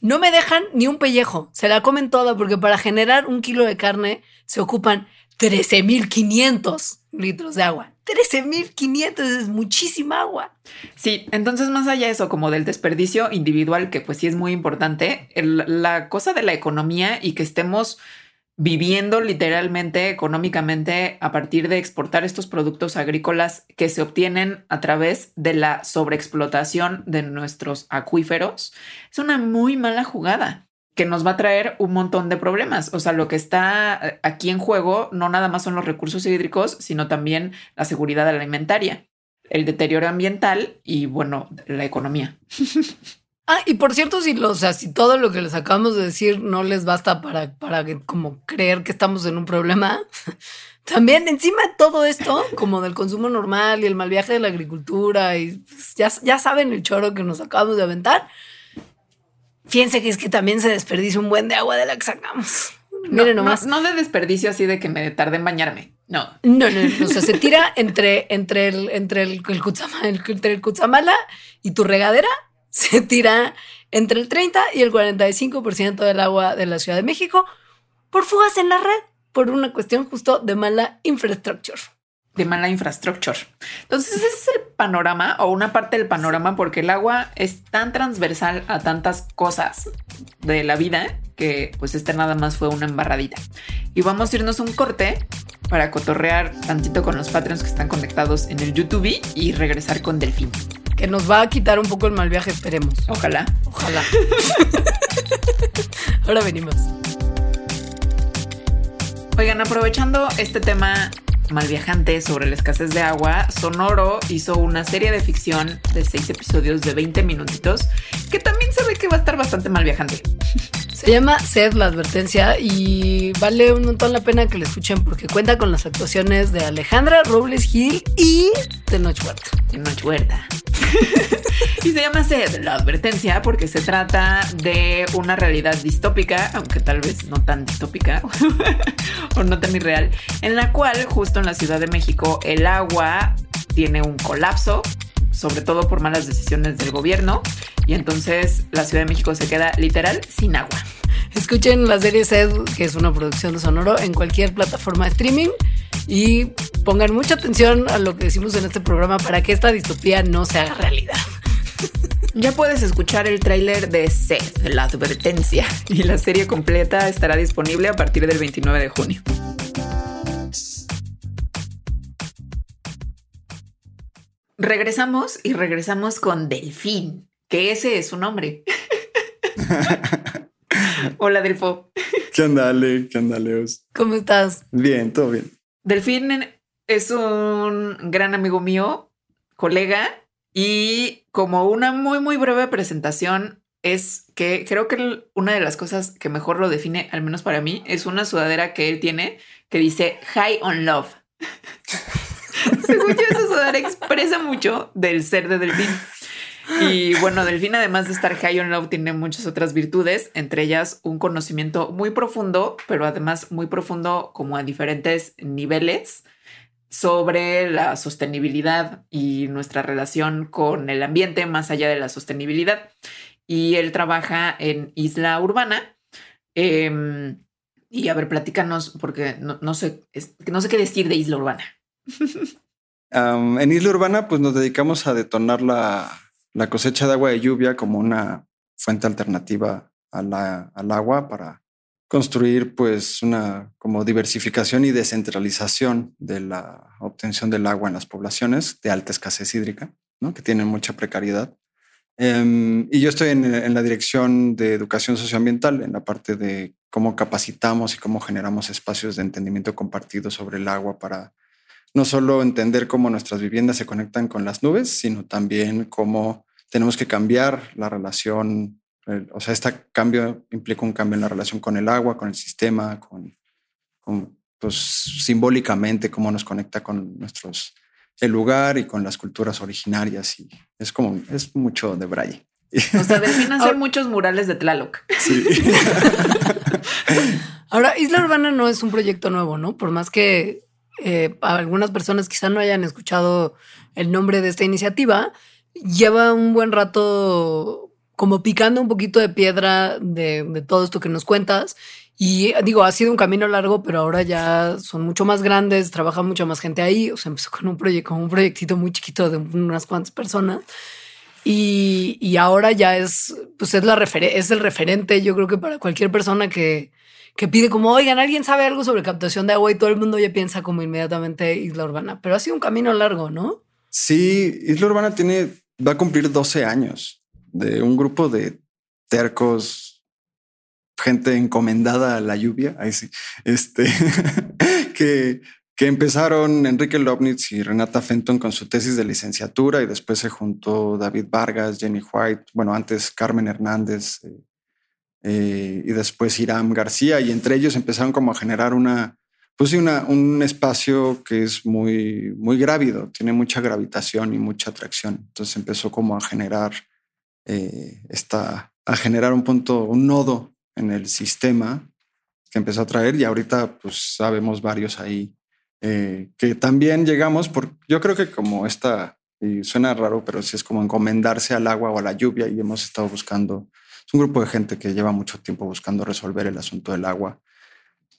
no me dejan ni un pellejo, se la comen toda porque para generar un kilo de carne se ocupan 13.500 litros de agua. 13.500 es muchísima agua. Sí, entonces más allá de eso, como del desperdicio individual, que pues sí es muy importante, la cosa de la economía y que estemos viviendo literalmente económicamente a partir de exportar estos productos agrícolas que se obtienen a través de la sobreexplotación de nuestros acuíferos, es una muy mala jugada que nos va a traer un montón de problemas. O sea, lo que está eh, aquí en juego no nada más son los recursos hídricos, sino también la seguridad alimentaria, el deterioro ambiental y, bueno, la economía. Ah, y por cierto, si, o sea, si todo lo que les acabamos de decir no les basta para, para como creer que estamos en un problema, también encima de todo esto, como del consumo normal y el mal viaje de la agricultura, y pues, ya, ya saben el choro que nos acabamos de aventar, fíjense que es que también se desperdicia un buen de agua de la que sacamos. Miren nomás. No, de desperdicio así de que me tardé en bañarme. No. No, no, O sea, se tira entre, entre el, entre el, el, entre el Cutzamala y tu regadera se tira entre el 30 y el 45% del agua de la Ciudad de México por fugas en la red, por una cuestión justo de mala infraestructura. De mala infraestructura. Entonces, ese es el panorama o una parte del panorama, porque el agua es tan transversal a tantas cosas de la vida que, pues, este nada más fue una embarradita. Y vamos a irnos un corte para cotorrear tantito con los Patreons que están conectados en el YouTube y regresar con Delfín que nos va a quitar un poco el mal viaje, esperemos. Ojalá. Ojalá. Ahora venimos. Oigan, aprovechando este tema mal viajante sobre la escasez de agua, Sonoro hizo una serie de ficción de seis episodios de 20 minutitos que también se ve que va a estar bastante mal viajante. Se llama Sed la advertencia y vale un montón la pena que la escuchen porque cuenta con las actuaciones de Alejandra Robles Gil y de. De y se llama SED, la advertencia, porque se trata de una realidad distópica, aunque tal vez no tan distópica o no tan irreal, en la cual justo en la Ciudad de México el agua tiene un colapso, sobre todo por malas decisiones del gobierno, y entonces la Ciudad de México se queda literal sin agua. Escuchen la serie SED, que es una producción de Sonoro, en cualquier plataforma de streaming y pongan mucha atención a lo que decimos en este programa para que esta distopía no se haga realidad. Ya puedes escuchar el tráiler de Seth, la advertencia, y la serie completa estará disponible a partir del 29 de junio. Regresamos y regresamos con Delfín, que ese es su nombre. Hola, Delfo. ¿Qué onda, Ale? ¿Qué onda, Leos? ¿Cómo estás? Bien, todo bien. Delfín es un gran amigo mío, colega, y como una muy, muy breve presentación, es que creo que una de las cosas que mejor lo define, al menos para mí, es una sudadera que él tiene que dice High on Love. Según yo, esa sudadera expresa mucho del ser de Delfín. Y bueno, Delfín, además de estar high on love, tiene muchas otras virtudes, entre ellas un conocimiento muy profundo, pero además muy profundo como a diferentes niveles sobre la sostenibilidad y nuestra relación con el ambiente más allá de la sostenibilidad. Y él trabaja en Isla Urbana. Em, y a ver, platícanos, porque no, sé, no sé qué decir de Isla Urbana. en Isla Urbana, pues nos dedicamos a detonar la, la cosecha de agua de lluvia como una fuente alternativa al agua para construir pues una como diversificación y descentralización de la obtención del agua en las poblaciones de alta escasez hídrica, ¿no? que tienen mucha precariedad. Em, y yo estoy en, en, la dirección de educación socioambiental, en la parte de cómo capacitamos y cómo generamos espacios de entendimiento compartido sobre el agua para no solo entender cómo nuestras viviendas se conectan con las nubes, sino también cómo tenemos que cambiar la relación, o sea, este cambio implica un cambio en la relación con el agua, con el sistema, con, pues simbólicamente cómo nos conecta con nuestros, el lugar y con las culturas originarias y es como, es mucho de Braille. O sea, definen hacer muchos murales de Tlaloc. Sí. Ahora, Isla Urbana no es un proyecto nuevo, ¿no? Por más que eh, algunas personas quizá no hayan escuchado el nombre de esta iniciativa, lleva un buen rato como picando un poquito de piedra de, todo esto que nos cuentas. Y digo, ha sido un camino largo, pero ahora ya son mucho más grandes, trabaja mucha más gente ahí. O sea, empezó con un proyecto, un proyectito muy chiquito de unas cuantas personas. Y, y ahora ya es, pues es la es el referente, yo creo que para cualquier persona que, que pide como, oigan, alguien sabe algo sobre captación de agua y todo el mundo ya piensa como inmediatamente Isla Urbana. Pero ha sido un camino largo, ¿no? Sí, Isla Urbana tiene va a cumplir 12 años de un grupo de tercos, gente encomendada a la lluvia, ahí sí, este, que, que empezaron Enrique Lobnitz y Renata Fenton con su tesis de licenciatura y después se juntó David Vargas, Jenny White, bueno, antes Carmen Hernández eh, eh, y después Iram García y entre ellos empezaron como a generar una, pues sí, un espacio que es muy, muy grávido, tiene mucha gravitación y mucha atracción. Entonces empezó como a generar eh, esta, a generar un punto, un nodo en el sistema que empezó a traer y ahorita pues sabemos varios ahí eh, que también llegamos por, yo creo que como esta, y suena raro, pero sí es como encomendarse al agua o a la lluvia y hemos estado buscando, es un grupo de gente que lleva mucho tiempo buscando resolver el asunto del agua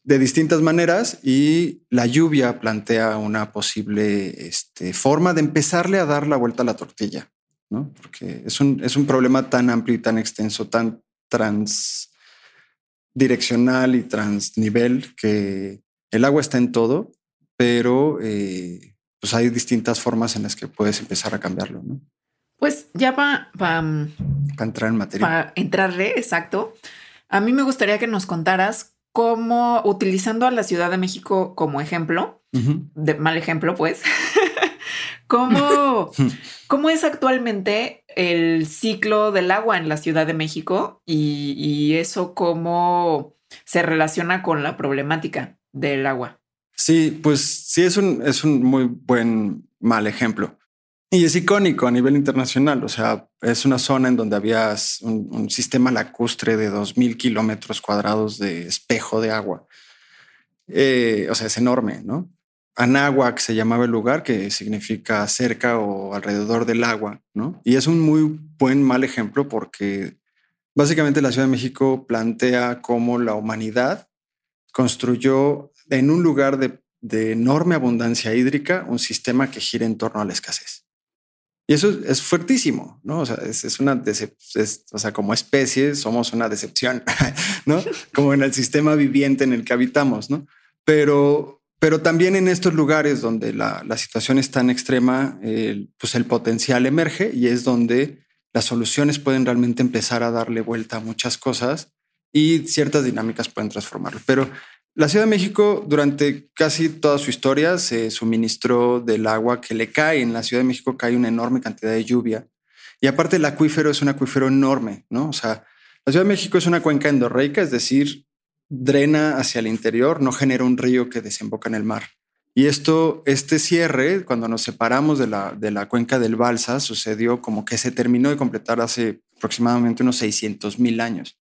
de distintas maneras y la lluvia plantea una posible este, forma de empezarle a dar la vuelta a la tortilla, ¿no? Porque es un, es un problema tan amplio y tan extenso, tan transdireccional y transnivel que el agua está en todo, pero eh, pues hay distintas formas en las que puedes empezar a cambiarlo, ¿no? Pues ya para entrar en materia. Para entrarle, exacto. A mí me gustaría que nos contaras cómo, utilizando a la Ciudad de México como ejemplo, de mal ejemplo, pues, cómo, cómo es actualmente el ciclo del agua en la Ciudad de México y, eso cómo se relaciona con la problemática del agua. Sí, pues sí, es un, es un muy buen mal ejemplo. Y es icónico a nivel internacional, o sea, es una zona en donde había un, sistema lacustre de 2.000 kilómetros cuadrados de espejo de agua. Eh, o sea, es enorme, ¿no? Anáhuac se llamaba el lugar, que significa cerca o alrededor del agua, ¿no? Y es un muy buen mal ejemplo porque básicamente la Ciudad de México plantea cómo la humanidad construyó en un lugar de, de enorme abundancia hídrica un sistema que gira en torno a la escasez. Y eso es fuertísimo, ¿no? O sea, es, una decepción, o sea, como especie somos una decepción, ¿no? Como en el sistema viviente en el que habitamos, ¿no? Pero, pero también en estos lugares donde la, situación es tan extrema, pues el potencial emerge y es donde las soluciones pueden realmente empezar a darle vuelta a muchas cosas y ciertas dinámicas pueden transformarlo. Pero la Ciudad de México durante casi toda su historia se suministró del agua que le cae. En la Ciudad de México cae una enorme cantidad de lluvia. Y aparte el acuífero es un acuífero enorme, ¿no? O sea, la Ciudad de México es una cuenca endorreica, es decir, drena hacia el interior, no genera un río que desemboca en el mar. Y esto, este cierre, cuando nos separamos de la, de la cuenca del Balsa, sucedió como que se terminó de completar hace aproximadamente unos 600 mil años.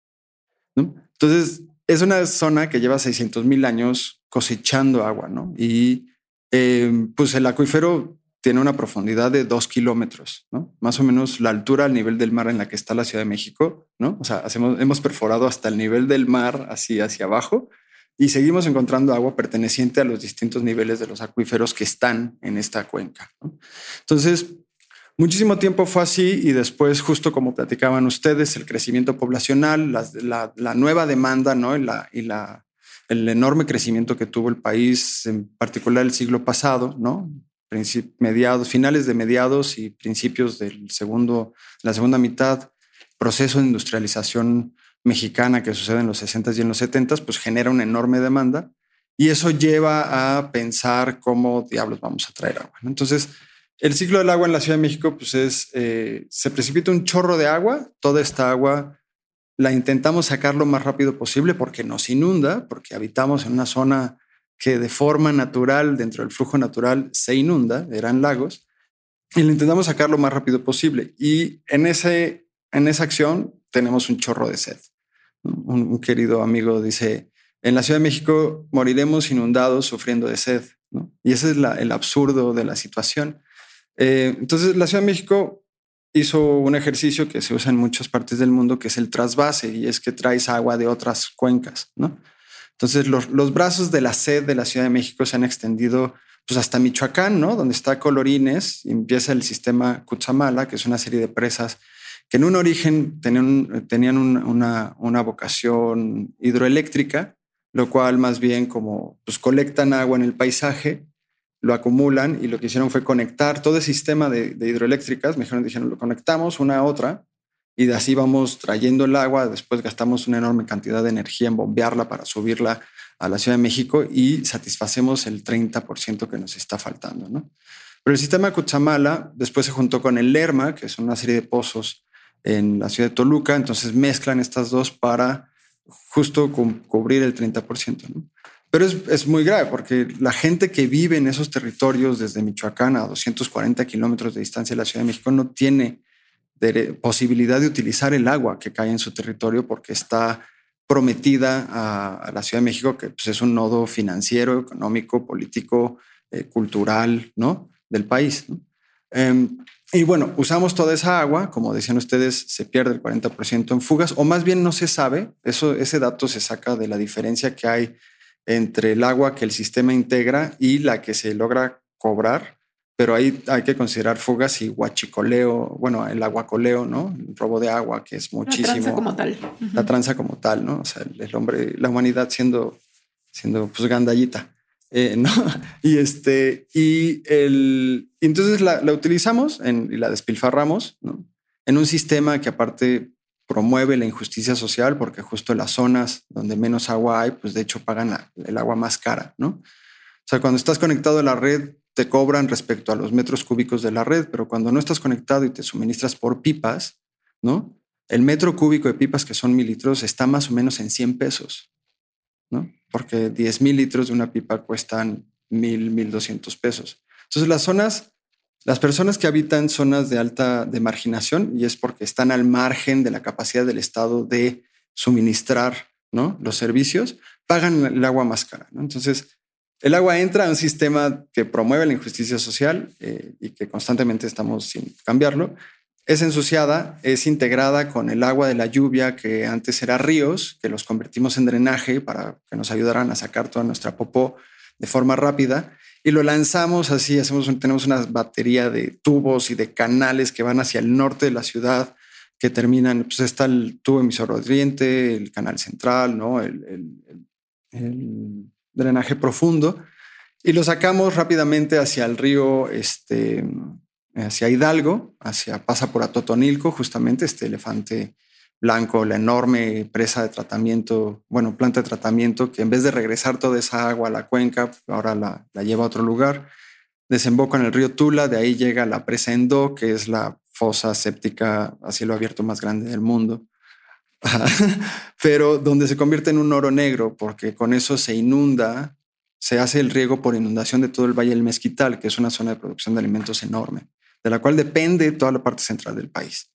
Entonces, es una zona que lleva 600 mil años cosechando agua, ¿no? Y eh, pues el acuífero tiene una profundidad de dos kilómetros, ¿no? Más o menos la altura al nivel del mar en la que está la Ciudad de México, ¿no? O sea, hacemos, hemos perforado hasta el nivel del mar, así hacia abajo, y seguimos encontrando agua perteneciente a los distintos niveles de los acuíferos que están en esta cuenca. Entonces, Muchísimo tiempo fue así y después, justo como platicaban ustedes, el crecimiento poblacional, la, nueva demanda ¿no? y, la, el enorme crecimiento que tuvo el país, en particular el siglo pasado, ¿no? mediados, finales de mediados y principios del segundo, la segunda mitad, proceso de industrialización mexicana que sucede en los 60 y en los 70, pues genera una enorme demanda y eso lleva a pensar cómo diablos vamos a traer agua. Entonces, el ciclo del agua en la Ciudad de México, pues es, eh, se precipita un chorro de agua, toda esta agua la intentamos sacar lo más rápido posible porque nos inunda, porque habitamos en una zona que de forma natural, dentro del flujo natural, se inunda, eran lagos, y la intentamos sacar lo más rápido posible. Y en, ese, en esa acción tenemos un chorro de sed. Un, querido amigo dice, en la Ciudad de México moriremos inundados sufriendo de sed. Y ese es el absurdo de la situación. Eh, entonces, la Ciudad de México hizo un ejercicio que se usa en muchas partes del mundo, que es el trasvase, y es que traes agua de otras cuencas, ¿no? Entonces, los, brazos de la sed de la Ciudad de México se han extendido pues hasta Michoacán, ¿no? Donde está Colorines, empieza el sistema Cutzamala, que es una serie de presas que en un origen tenían, tenían una, una, vocación hidroeléctrica, lo cual más bien como pues colectan agua en el paisaje lo acumulan y lo que hicieron fue conectar todo el sistema de, hidroeléctricas. Me dijeron, dijeron, lo conectamos una a otra y de así vamos trayendo el agua. Después gastamos una enorme cantidad de energía en bombearla para subirla a la Ciudad de México y satisfacemos el 30% que nos está faltando. ¿no? Pero el sistema Cuchamala después se juntó con el Lerma, que es una serie de pozos en la ciudad de Toluca. Entonces mezclan estas dos para justo cubrir el 30%. ¿no? Pero es, muy grave porque la gente que vive en esos territorios desde Michoacán a 240 kilómetros de distancia de la Ciudad de México no tiene posibilidad de utilizar el agua que cae en su territorio porque está prometida a, la Ciudad de México, que pues, es un nodo financiero, económico, político, eh, cultural, ¿no? Del país. Em, y bueno, usamos toda esa agua, como decían ustedes, se pierde el 40% en fugas, o más bien no se sabe, eso, ese dato se saca de la diferencia que hay entre el agua que el sistema integra y la que se logra cobrar, pero ahí hay que considerar fugas y guachicoleo, bueno, el aguacoleo, ¿no? El robo de agua, que es muchísimo. La tranza como tal. La tranza como tal, ¿no? O sea, el, hombre, la humanidad siendo, siendo pues gandallita. Eh, ¿no? Y este, y el, entonces la, utilizamos y la despilfarramos, ¿no? En un sistema que aparte promueve la injusticia social porque justo las zonas donde menos agua hay, pues de hecho pagan el agua más cara, ¿no? O sea, cuando estás conectado a la red, te cobran respecto a los metros cúbicos de la red, pero cuando no estás conectado y te suministras por pipas, ¿no? El metro cúbico de pipas, que son mil litros, está más o menos en 100 pesos, ¿no? Porque 10 mil litros de una pipa cuestan mil, mil doscientos pesos. Entonces, las zonas Las personas que habitan zonas de alta de marginación, y es porque están al margen de la capacidad del Estado de suministrar los servicios, pagan el agua más cara. Entonces, el agua entra a un sistema que promueve la injusticia social eh, y que constantemente estamos sin cambiarlo. Es ensuciada, es integrada con el agua de la lluvia que antes era ríos, que los convertimos en drenaje para que nos ayudaran a sacar toda nuestra popó de forma rápida y lo lanzamos así, hacemos, tenemos una batería de tubos y de canales que van hacia el norte de la ciudad, que terminan, pues está el tubo emisor oriente, el canal central, ¿no? el, drenaje profundo, y lo sacamos rápidamente hacia el río, este, hacia Hidalgo, hacia, pasa por Atotonilco, justamente este elefante blanco, la enorme presa de tratamiento, bueno, planta de tratamiento, que en vez de regresar toda esa agua a la cuenca, ahora la, lleva a otro lugar. Desemboca en el río Tula, de ahí llega la presa Endo, que es la fosa séptica a cielo abierto más grande del mundo. Pero donde se convierte en un oro negro, porque con eso se inunda, se hace el riego por inundación de todo el Valle del Mezquital, que es una zona de producción de alimentos enorme, de la cual depende toda la parte central del país.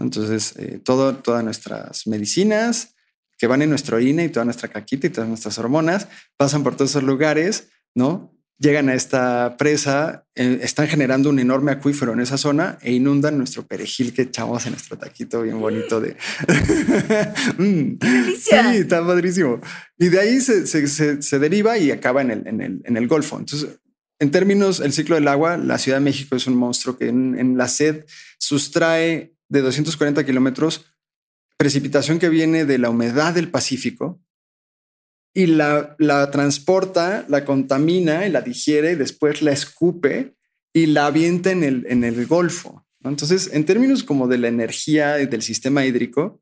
Entonces, eh, todo, todas nuestras medicinas que van en nuestra orina y toda nuestra caquita y todas nuestras hormonas pasan por todos esos lugares, ¿no? Llegan a esta presa, eh, están generando un enorme acuífero en esa zona e inundan nuestro perejil que echamos en nuestro taquito bien bonito de... mm, delicia! Sí, está padrísimo. Y de ahí se, se, se, deriva y acaba en el, en, el, en el Golfo. Entonces, en términos el ciclo del agua, la Ciudad de México es un monstruo que en, en la sed sustrae de 240 kilómetros, precipitación que viene de la humedad del Pacífico y la, la transporta, la contamina y la digiere y después la escupe y la avienta en el, en el Golfo. Entonces, en términos como de la energía y del sistema hídrico,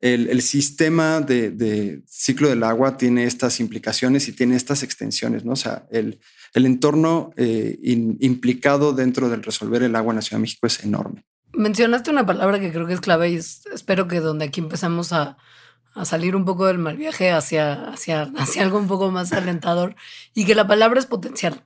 el, sistema de, ciclo del agua tiene estas implicaciones y tiene estas extensiones, ¿no? O sea, el, el entorno eh, implicado dentro del resolver el agua en la Ciudad de México es enorme. Mencionaste una palabra que creo que es clave y espero que donde aquí empezamos a, salir un poco del mal viaje hacia, hacia, hacia algo un poco más alentador y que la palabra es potencial.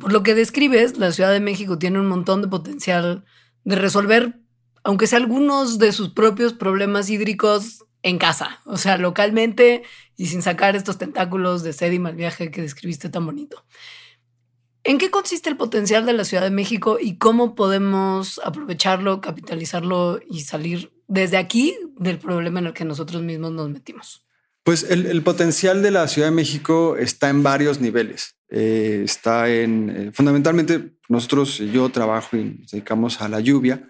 Por lo que describes, la Ciudad de México tiene un montón de potencial de resolver, aunque sea algunos de sus propios problemas hídricos en casa, o sea, localmente y sin sacar estos tentáculos de sed y mal viaje que describiste tan bonito. ¿En qué consiste el potencial de la Ciudad de México y cómo podemos aprovecharlo, capitalizarlo y salir desde aquí del problema en el que nosotros mismos nos metimos? Pues el, potencial de la Ciudad de México está en varios niveles. Eh, está en, eh, fundamentalmente, nosotros, yo trabajo y nos dedicamos a la lluvia.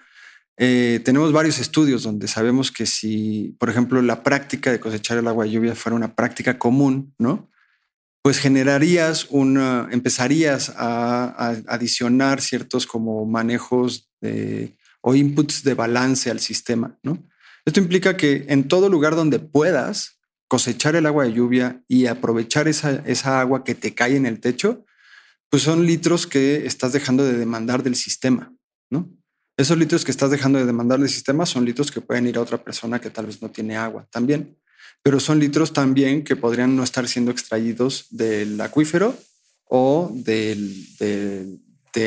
Eh, tenemos varios estudios donde sabemos que si, por ejemplo, la práctica de cosechar el agua de lluvia fuera una práctica común, ¿no? Pues generarías una, empezarías a, adicionar ciertos como manejos o inputs de balance al sistema, ¿no? Esto implica que en todo lugar donde puedas cosechar el agua de lluvia y aprovechar esa, esa agua que te cae en el techo, pues son litros que estás dejando de demandar del sistema, ¿no? Esos litros que estás dejando de demandar del sistema son litros que pueden ir a otra persona que tal vez no tiene agua también pero son litros también que podrían no estar siendo extraídos del acuífero o de,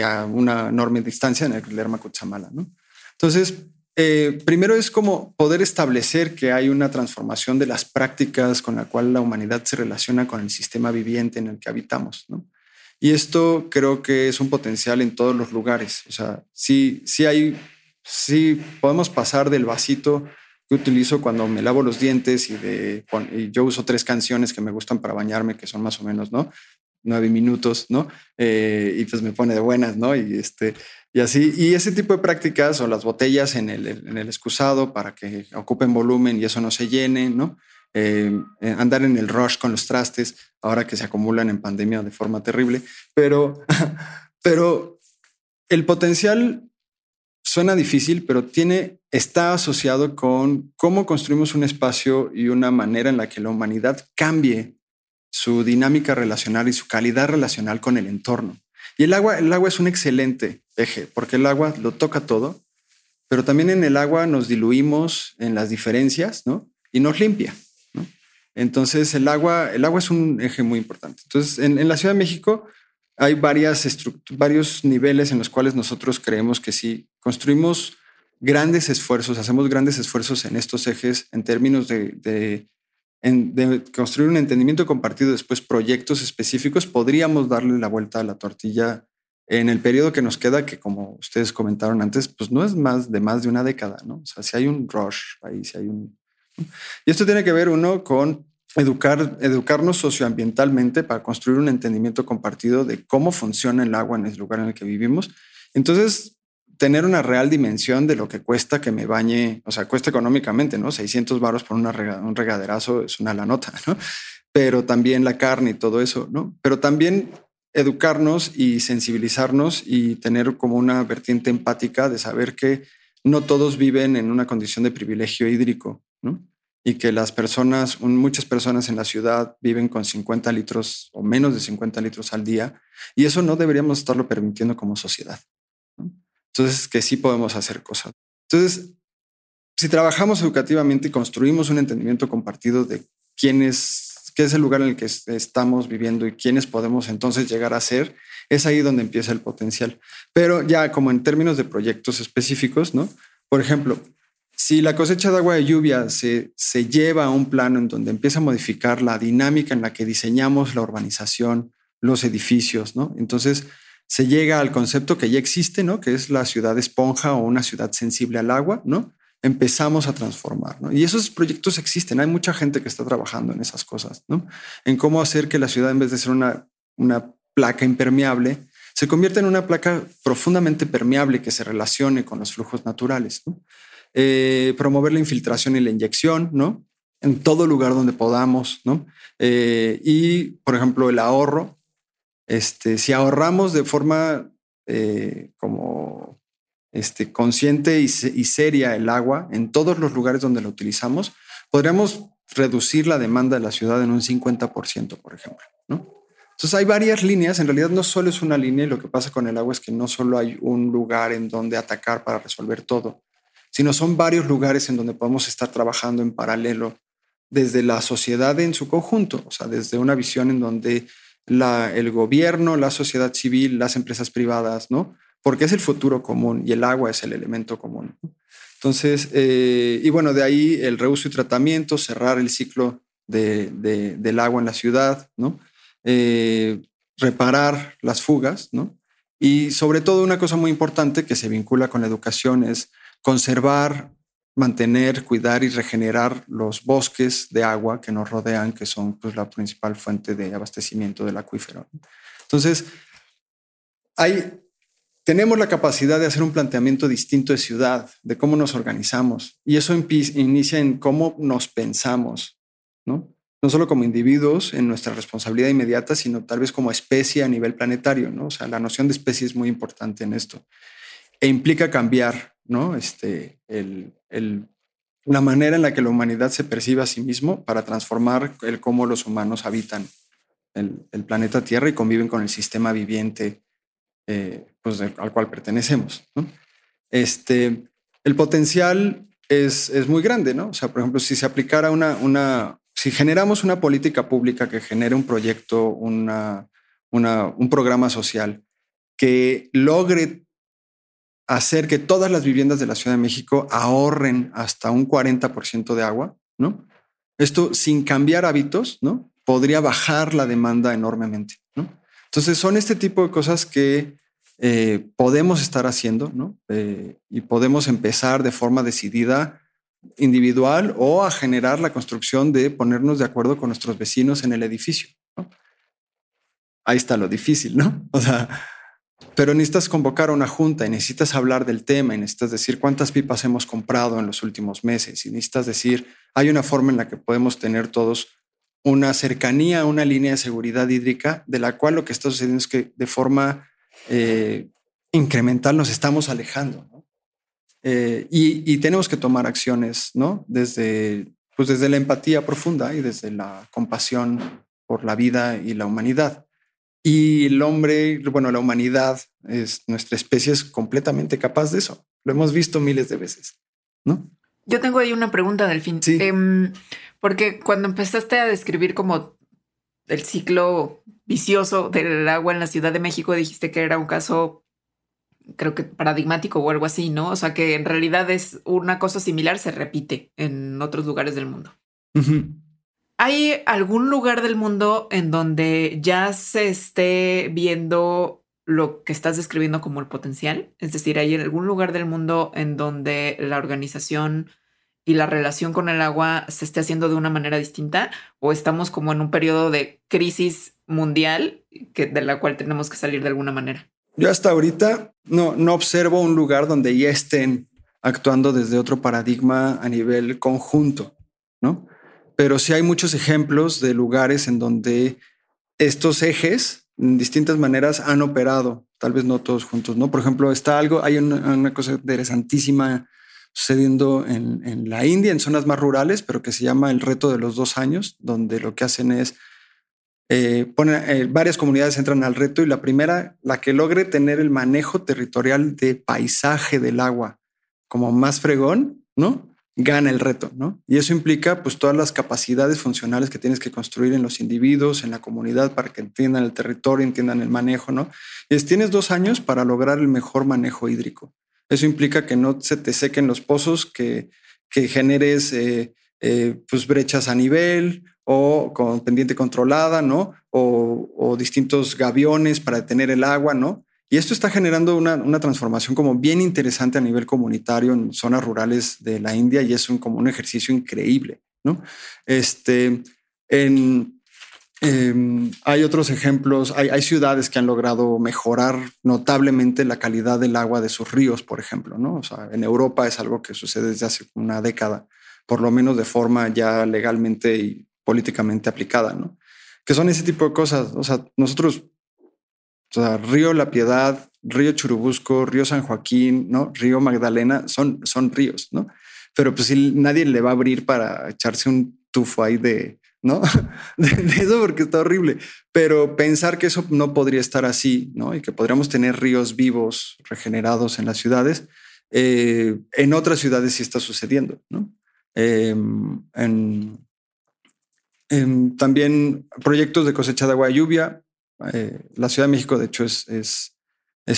a una enorme distancia en el Lerma Cuchamala. ¿no? Entonces, eh, primero es como poder establecer que hay una transformación de las prácticas con la cual la humanidad se relaciona con el sistema viviente en el que habitamos. ¿no? Y esto creo que es un potencial en todos los lugares. O sea, sí, sí hay, sí podemos pasar del vasito utilizo cuando me lavo los dientes y, de, yo uso tres canciones que me gustan para bañarme, que son más o menos, ¿no? Nueve minutos, ¿no? Eh, y pues me pone de buenas, ¿no? Y, este, y así, y ese tipo de prácticas o las botellas en el, en el excusado para que ocupen volumen y eso no se llene, ¿no? Eh, eh, andar en el rush con los trastes, ahora que se acumulan en pandemia de forma terrible, pero, pero el potencial suena difícil, pero tiene, está asociado con cómo construimos un espacio y una manera en la que la humanidad cambie su dinámica relacional y su calidad relacional con el entorno. Y el agua, el agua es un excelente eje, porque el agua lo toca todo, pero también en el agua nos diluimos en las diferencias, ¿no? Y nos limpia, Entonces el agua, el agua es un eje muy importante. Entonces en, en la Ciudad de México hay varias varios niveles en los cuales nosotros creemos que si construimos grandes esfuerzos, hacemos grandes esfuerzos en estos ejes en términos de, construir un entendimiento compartido, después proyectos específicos, podríamos darle la vuelta a la tortilla en el periodo que nos queda, que como ustedes comentaron antes, pues no es más de más de una década, ¿no? O sea, si hay un rush ahí, si hay un... Y esto tiene que ver uno con educar, educarnos socioambientalmente para construir un entendimiento compartido de cómo funciona el agua en el lugar en el que vivimos. Entonces, tener una real dimensión de lo que cuesta que me bañe, o sea, cuesta económicamente, ¿no? 600 baros por un regaderazo es una la nota, ¿no? Pero también la carne y todo eso, ¿no? Pero también educarnos y sensibilizarnos y tener como una vertiente empática de saber que no todos viven en una condición de privilegio hídrico, ¿no? y que las personas, muchas personas en la ciudad viven con 50 litros o menos de 50 litros al día y eso no deberíamos estarlo permitiendo como sociedad. Entonces, que sí podemos hacer cosas. Entonces, si trabajamos educativamente y construimos un entendimiento compartido de quién es, qué es el lugar en el que estamos viviendo y quiénes podemos entonces llegar a ser, es ahí donde empieza el potencial. Pero ya como en términos de proyectos específicos, ¿no? Por ejemplo, si la cosecha de agua de lluvia se, se lleva a un plano en donde empieza a modificar la dinámica en la que diseñamos la urbanización, los edificios, ¿no? Entonces se llega al concepto que ya existe, ¿no? Que es la ciudad esponja o una ciudad sensible al agua, ¿no? Empezamos a transformar, ¿no? Y esos proyectos existen. Hay mucha gente que está trabajando en esas cosas, ¿no? En cómo hacer que la ciudad, en vez de ser una, una placa impermeable, se convierta en una placa profundamente permeable que se relacione con los flujos naturales, ¿no? Eh, promover la infiltración y la inyección, ¿no? En todo lugar donde podamos, ¿no? Eh, y, por ejemplo, el ahorro. Este, si ahorramos de forma eh, como este, consciente y, y, seria el agua en todos los lugares donde lo utilizamos, podríamos reducir la demanda de la ciudad en un 50%, por ejemplo, ¿no? Entonces hay varias líneas, en realidad no solo es una línea y lo que pasa con el agua es que no solo hay un lugar en donde atacar para resolver todo, sino son varios lugares en donde podemos estar trabajando en paralelo desde la sociedad en su conjunto, o sea, desde una visión en donde el gobierno, la sociedad civil, las empresas privadas, ¿no? Porque es el futuro común y el agua es el elemento común. Entonces, eh, y bueno, de ahí el reuso y tratamiento, cerrar el ciclo de, del agua en la ciudad, ¿no? Eh, reparar las fugas, ¿no? Y sobre todo una cosa muy importante que se vincula con la educación es conservar, mantener, cuidar y regenerar los bosques de agua que nos rodean, que son pues, la principal fuente de abastecimiento del acuífero. Entonces, hay, tenemos la capacidad de hacer un planteamiento distinto de ciudad, de cómo nos organizamos, y eso inicia en cómo nos pensamos, ¿no? No solo como individuos en nuestra responsabilidad inmediata, sino tal vez como especie a nivel planetario, ¿no? O sea, la noción de especie es muy importante en esto. E implica cambiar ¿no? Este, el, la manera en la que la humanidad se percibe a sí mismo para transformar el cómo los humanos habitan el, planeta Tierra y conviven con el sistema viviente eh, pues, al cual pertenecemos. Este, el potencial es, es, muy grande, ¿no? O sea, por ejemplo, si se aplicara una, una, si generamos una política pública que genere un proyecto, una, una, un programa social que logre hacer que todas las viviendas de la Ciudad de México ahorren hasta un 40% de agua, ¿no? Esto sin cambiar hábitos, ¿no? Podría bajar la demanda enormemente, ¿no? Entonces son este tipo de cosas que eh, podemos estar haciendo, ¿no? Eh, y podemos empezar de forma decidida individual o a generar la construcción de ponernos de acuerdo con nuestros vecinos en el edificio. Ahí está lo difícil, ¿no? O sea, pero necesitas convocar a una junta y necesitas hablar del tema y necesitas decir cuántas pipas hemos comprado en los últimos meses y necesitas decir, hay una forma en la que podemos tener todos una cercanía una línea de seguridad hídrica de la cual lo que está sucediendo es que de forma eh, incremental nos estamos alejando. Eh, y, tenemos que tomar acciones, ¿no? Pues desde la empatía profunda y desde la compasión por la vida y la humanidad. Y el hombre, bueno, la humanidad, es, nuestra especie es completamente capaz de eso. Lo hemos visto miles de veces, ¿no? Yo tengo ahí una pregunta, Delfín. Sí. Em, porque cuando empezaste a describir como el ciclo vicioso del agua en la Ciudad de México, dijiste que era un caso, creo que paradigmático o algo así, ¿no? O sea, que en realidad es una cosa similar, se repite en otros lugares del mundo. ¿Hay algún lugar del mundo en donde ya se esté viendo lo que estás describiendo como el potencial? Es decir, ¿hay algún lugar del mundo en donde la organización y la relación con el agua se esté haciendo de una manera distinta o estamos como en un periodo de crisis mundial que, de la cual tenemos que salir de alguna manera. Yo hasta ahorita no, no observo un lugar donde ya estén actuando desde otro paradigma a nivel conjunto, ¿no? Pero sí hay muchos ejemplos de lugares en donde estos ejes en distintas maneras han operado, tal vez no todos juntos, ¿no? Por ejemplo, está algo, hay una, cosa interesantísima sucediendo en, la India, en zonas más rurales, pero que se llama el reto de los dos años, donde lo que hacen es eh, ponen, eh, varias comunidades entran al reto y la primera, la que logre tener el manejo territorial de paisaje del agua como más fregón, ¿no? Gana el reto, ¿no? Y eso implica pues todas las capacidades funcionales que tienes que construir en los individuos, en la comunidad, para que entiendan el territorio, entiendan el manejo, ¿no? Y es, tienes dos años para lograr el mejor manejo hídrico. Eso implica que no se te sequen los pozos, que, que generes eh, eh, pues brechas a nivel o con pendiente controlada, ¿no? O, distintos gaviones para detener el agua, ¿no? Y esto está generando una, una, transformación como bien interesante a nivel comunitario en zonas rurales de la India y es un, como un ejercicio increíble, ¿no? Este, en, Em, hay otros ejemplos, hay, ciudades que han logrado mejorar notablemente la calidad del agua de sus ríos, por ejemplo, ¿no? O sea, en Europa es algo que sucede desde hace una década, por lo menos de forma ya legalmente y políticamente aplicada, ¿no? Que son ese tipo de cosas. O sea, nosotros, o Río La Piedad, Río Churubusco, Río San Joaquín, ¿no? Río Magdalena, son, son ríos, ¿no? Pero pues si nadie le va a abrir para echarse un tufo ahí de, ¿no? De, eso porque está horrible. Pero pensar que eso no podría estar así, ¿no? Y que podríamos tener ríos vivos, regenerados en las ciudades, eh, en otras ciudades sí está sucediendo, ¿no? Em, también proyectos de cosecha de agua y lluvia. Eh, la Ciudad de México, de hecho, es, es,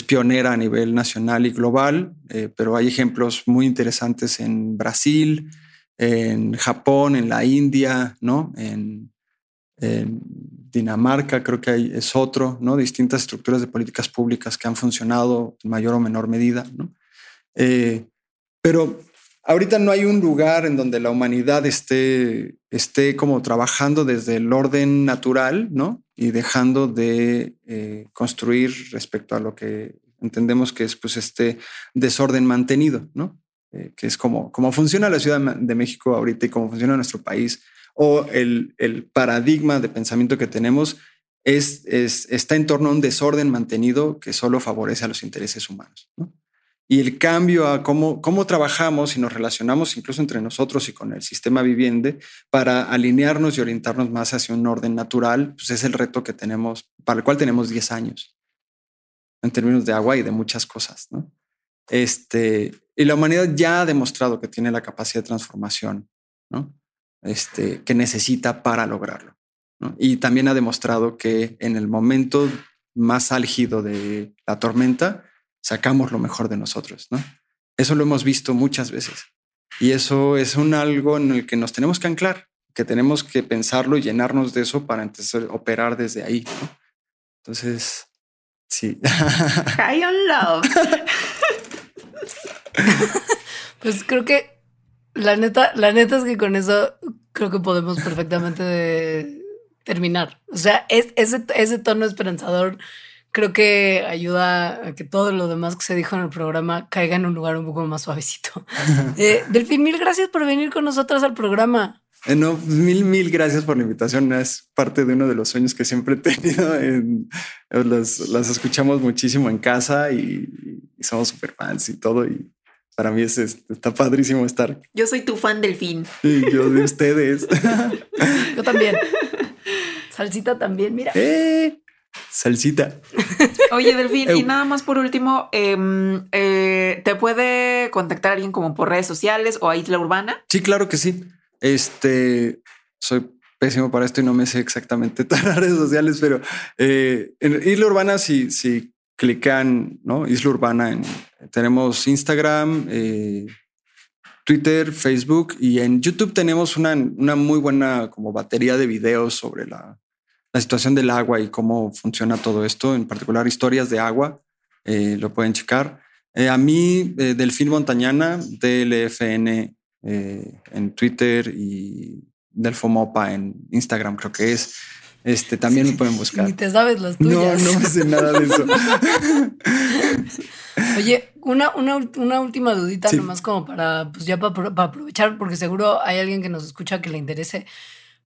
pionera a nivel nacional y global, eh, pero hay ejemplos muy interesantes en Brasil, en Japón, en la India, ¿no? En, Dinamarca creo que hay, es otro, ¿no? Distintas estructuras de políticas públicas que han funcionado en mayor o menor medida, ¿no? Eh, pero ahorita no hay un lugar en donde la humanidad esté, esté como trabajando desde el orden natural, ¿no? Y dejando de eh, construir respecto a lo que entendemos que es pues este desorden mantenido, ¿no? Eh, que es como, cómo funciona la Ciudad de México ahorita y cómo funciona nuestro país, o el, el paradigma de pensamiento que tenemos es, es, está en torno a un desorden mantenido que solo favorece a los intereses humanos. Y el cambio a cómo, cómo trabajamos y nos relacionamos incluso entre nosotros y con el sistema viviente para alinearnos y orientarnos más hacia un orden natural, pues es el reto que tenemos, para el cual tenemos 10 años en términos de agua y de muchas cosas. ¿no? Este, y la humanidad ya ha demostrado que tiene la capacidad de transformación ¿no? este, que necesita para lograrlo. Y también ha demostrado que en el momento más álgido de la tormenta, sacamos lo mejor de nosotros. ¿no? Eso lo hemos visto muchas veces. Y eso es un algo en el que nos tenemos que anclar, que tenemos que pensarlo y llenarnos de eso para empezar a operar desde ahí. Entonces, sí. High on love. pues creo que la neta, la neta es que con eso creo que podemos perfectamente terminar. O sea, es, ese, ese tono esperanzador creo que ayuda a que todo lo demás que se dijo en el programa caiga en un lugar un poco más suavecito. eh, Delfín, mil gracias por venir con nosotros al programa. Eh, no, mil, mil gracias por la invitación. Es parte de uno de los sueños que siempre he tenido. las, las, escuchamos muchísimo en casa y, somos super fans y todo. Y para mí es, está padrísimo estar. Yo soy tu fan del fin. Y yo de ustedes. yo también. Salsita también, mira. Eh, salsita. Oye, Delfín, y nada más por último, em, eh, ¿te puede contactar alguien como por redes sociales o a Isla Urbana? Sí, claro que sí. Este, soy pésimo para esto y no me sé exactamente todas las redes sociales, pero eh, en Isla Urbana, si, si clican, ¿no? Isla Urbana, en, tenemos Instagram, eh, Twitter, Facebook y en YouTube tenemos una, una, muy buena como batería de videos sobre la, la, situación del agua y cómo funciona todo esto, en particular historias de agua, eh, lo pueden checar. Eh, a mí, eh, Delfín Montañana, DLFN en Twitter y Delfomopa en Instagram, creo que es. Este también lo pueden buscar. Ni te sabes las tuyas. No, no sé nada de eso. Oye, una, una, una última dudita nomás como para, pues ya para, para, aprovechar, porque seguro hay alguien que nos escucha que le interese.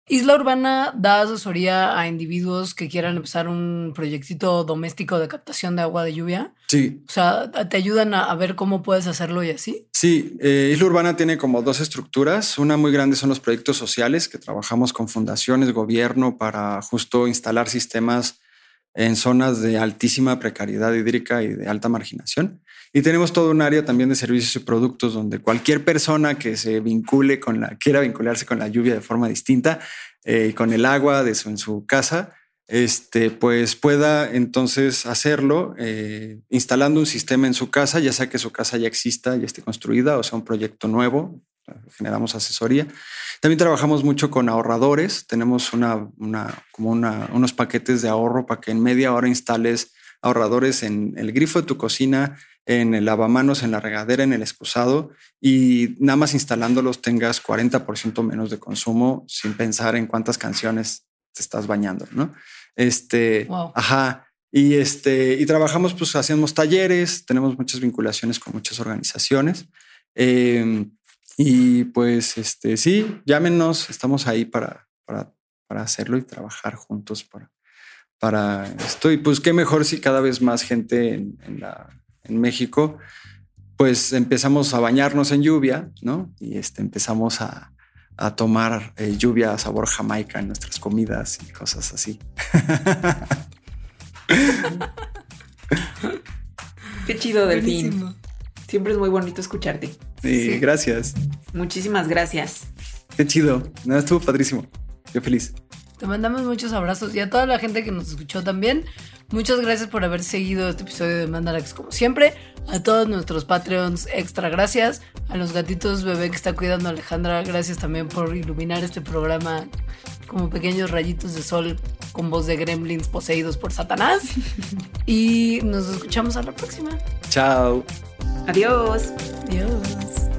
Isla Urbana da asesoría a individuos que quieran empezar un proyectito doméstico de captación de agua de lluvia. Sí. O sea, te ayudan a, ver cómo puedes hacerlo y así. Sí, eh, Isla Urbana tiene como dos estructuras. Una muy grande son los proyectos sociales, que trabajamos con fundaciones, gobierno, para justo instalar sistemas en zonas de altísima precariedad hídrica y de alta marginación. Y tenemos todo un área también de servicios y productos donde cualquier persona que se vincule con la, quiera vincularse con la lluvia de forma distinta y eh, con el agua de su, en su casa, este, pues pueda entonces hacerlo eh, instalando un sistema en su casa, ya sea que su casa ya exista, ya esté construida o sea un proyecto nuevo. Generamos asesoría. También trabajamos mucho con ahorradores. Tenemos una, una, como una, unos paquetes de ahorro para que en media hora instales ahorradores en el grifo de tu cocina, en el lavamanos, en la regadera, en el excusado y nada más instalándolos tengas 40% menos de consumo sin pensar en cuántas canciones te estás bañando, ¿no? Este, wow. ajá. Y este, y trabajamos, pues hacemos talleres, tenemos muchas vinculaciones con muchas organizaciones. Eh, y pues, este, sí, llámenos, estamos ahí para, para, para hacerlo y trabajar juntos para, para esto. Y pues qué mejor si cada vez más gente en, en la en México, pues empezamos a bañarnos en lluvia, ¿no? Y este, empezamos a, a tomar eh, lluvia a sabor jamaica en nuestras comidas y cosas así. Qué chido, Delfín. Siempre es muy bonito escucharte. Sí, sí, gracias. Muchísimas gracias. Qué chido. No, estuvo padrísimo. Qué feliz. Te mandamos muchos abrazos y a toda la gente que nos escuchó también. Muchas gracias por haber seguido este episodio de Mandarax como siempre. A todos nuestros Patreons, extra gracias. A los gatitos bebé que está cuidando a Alejandra, gracias también por iluminar este programa como pequeños rayitos de sol con voz de gremlins poseídos por Satanás. y nos escuchamos a la próxima. Chao. Adiós. Adiós.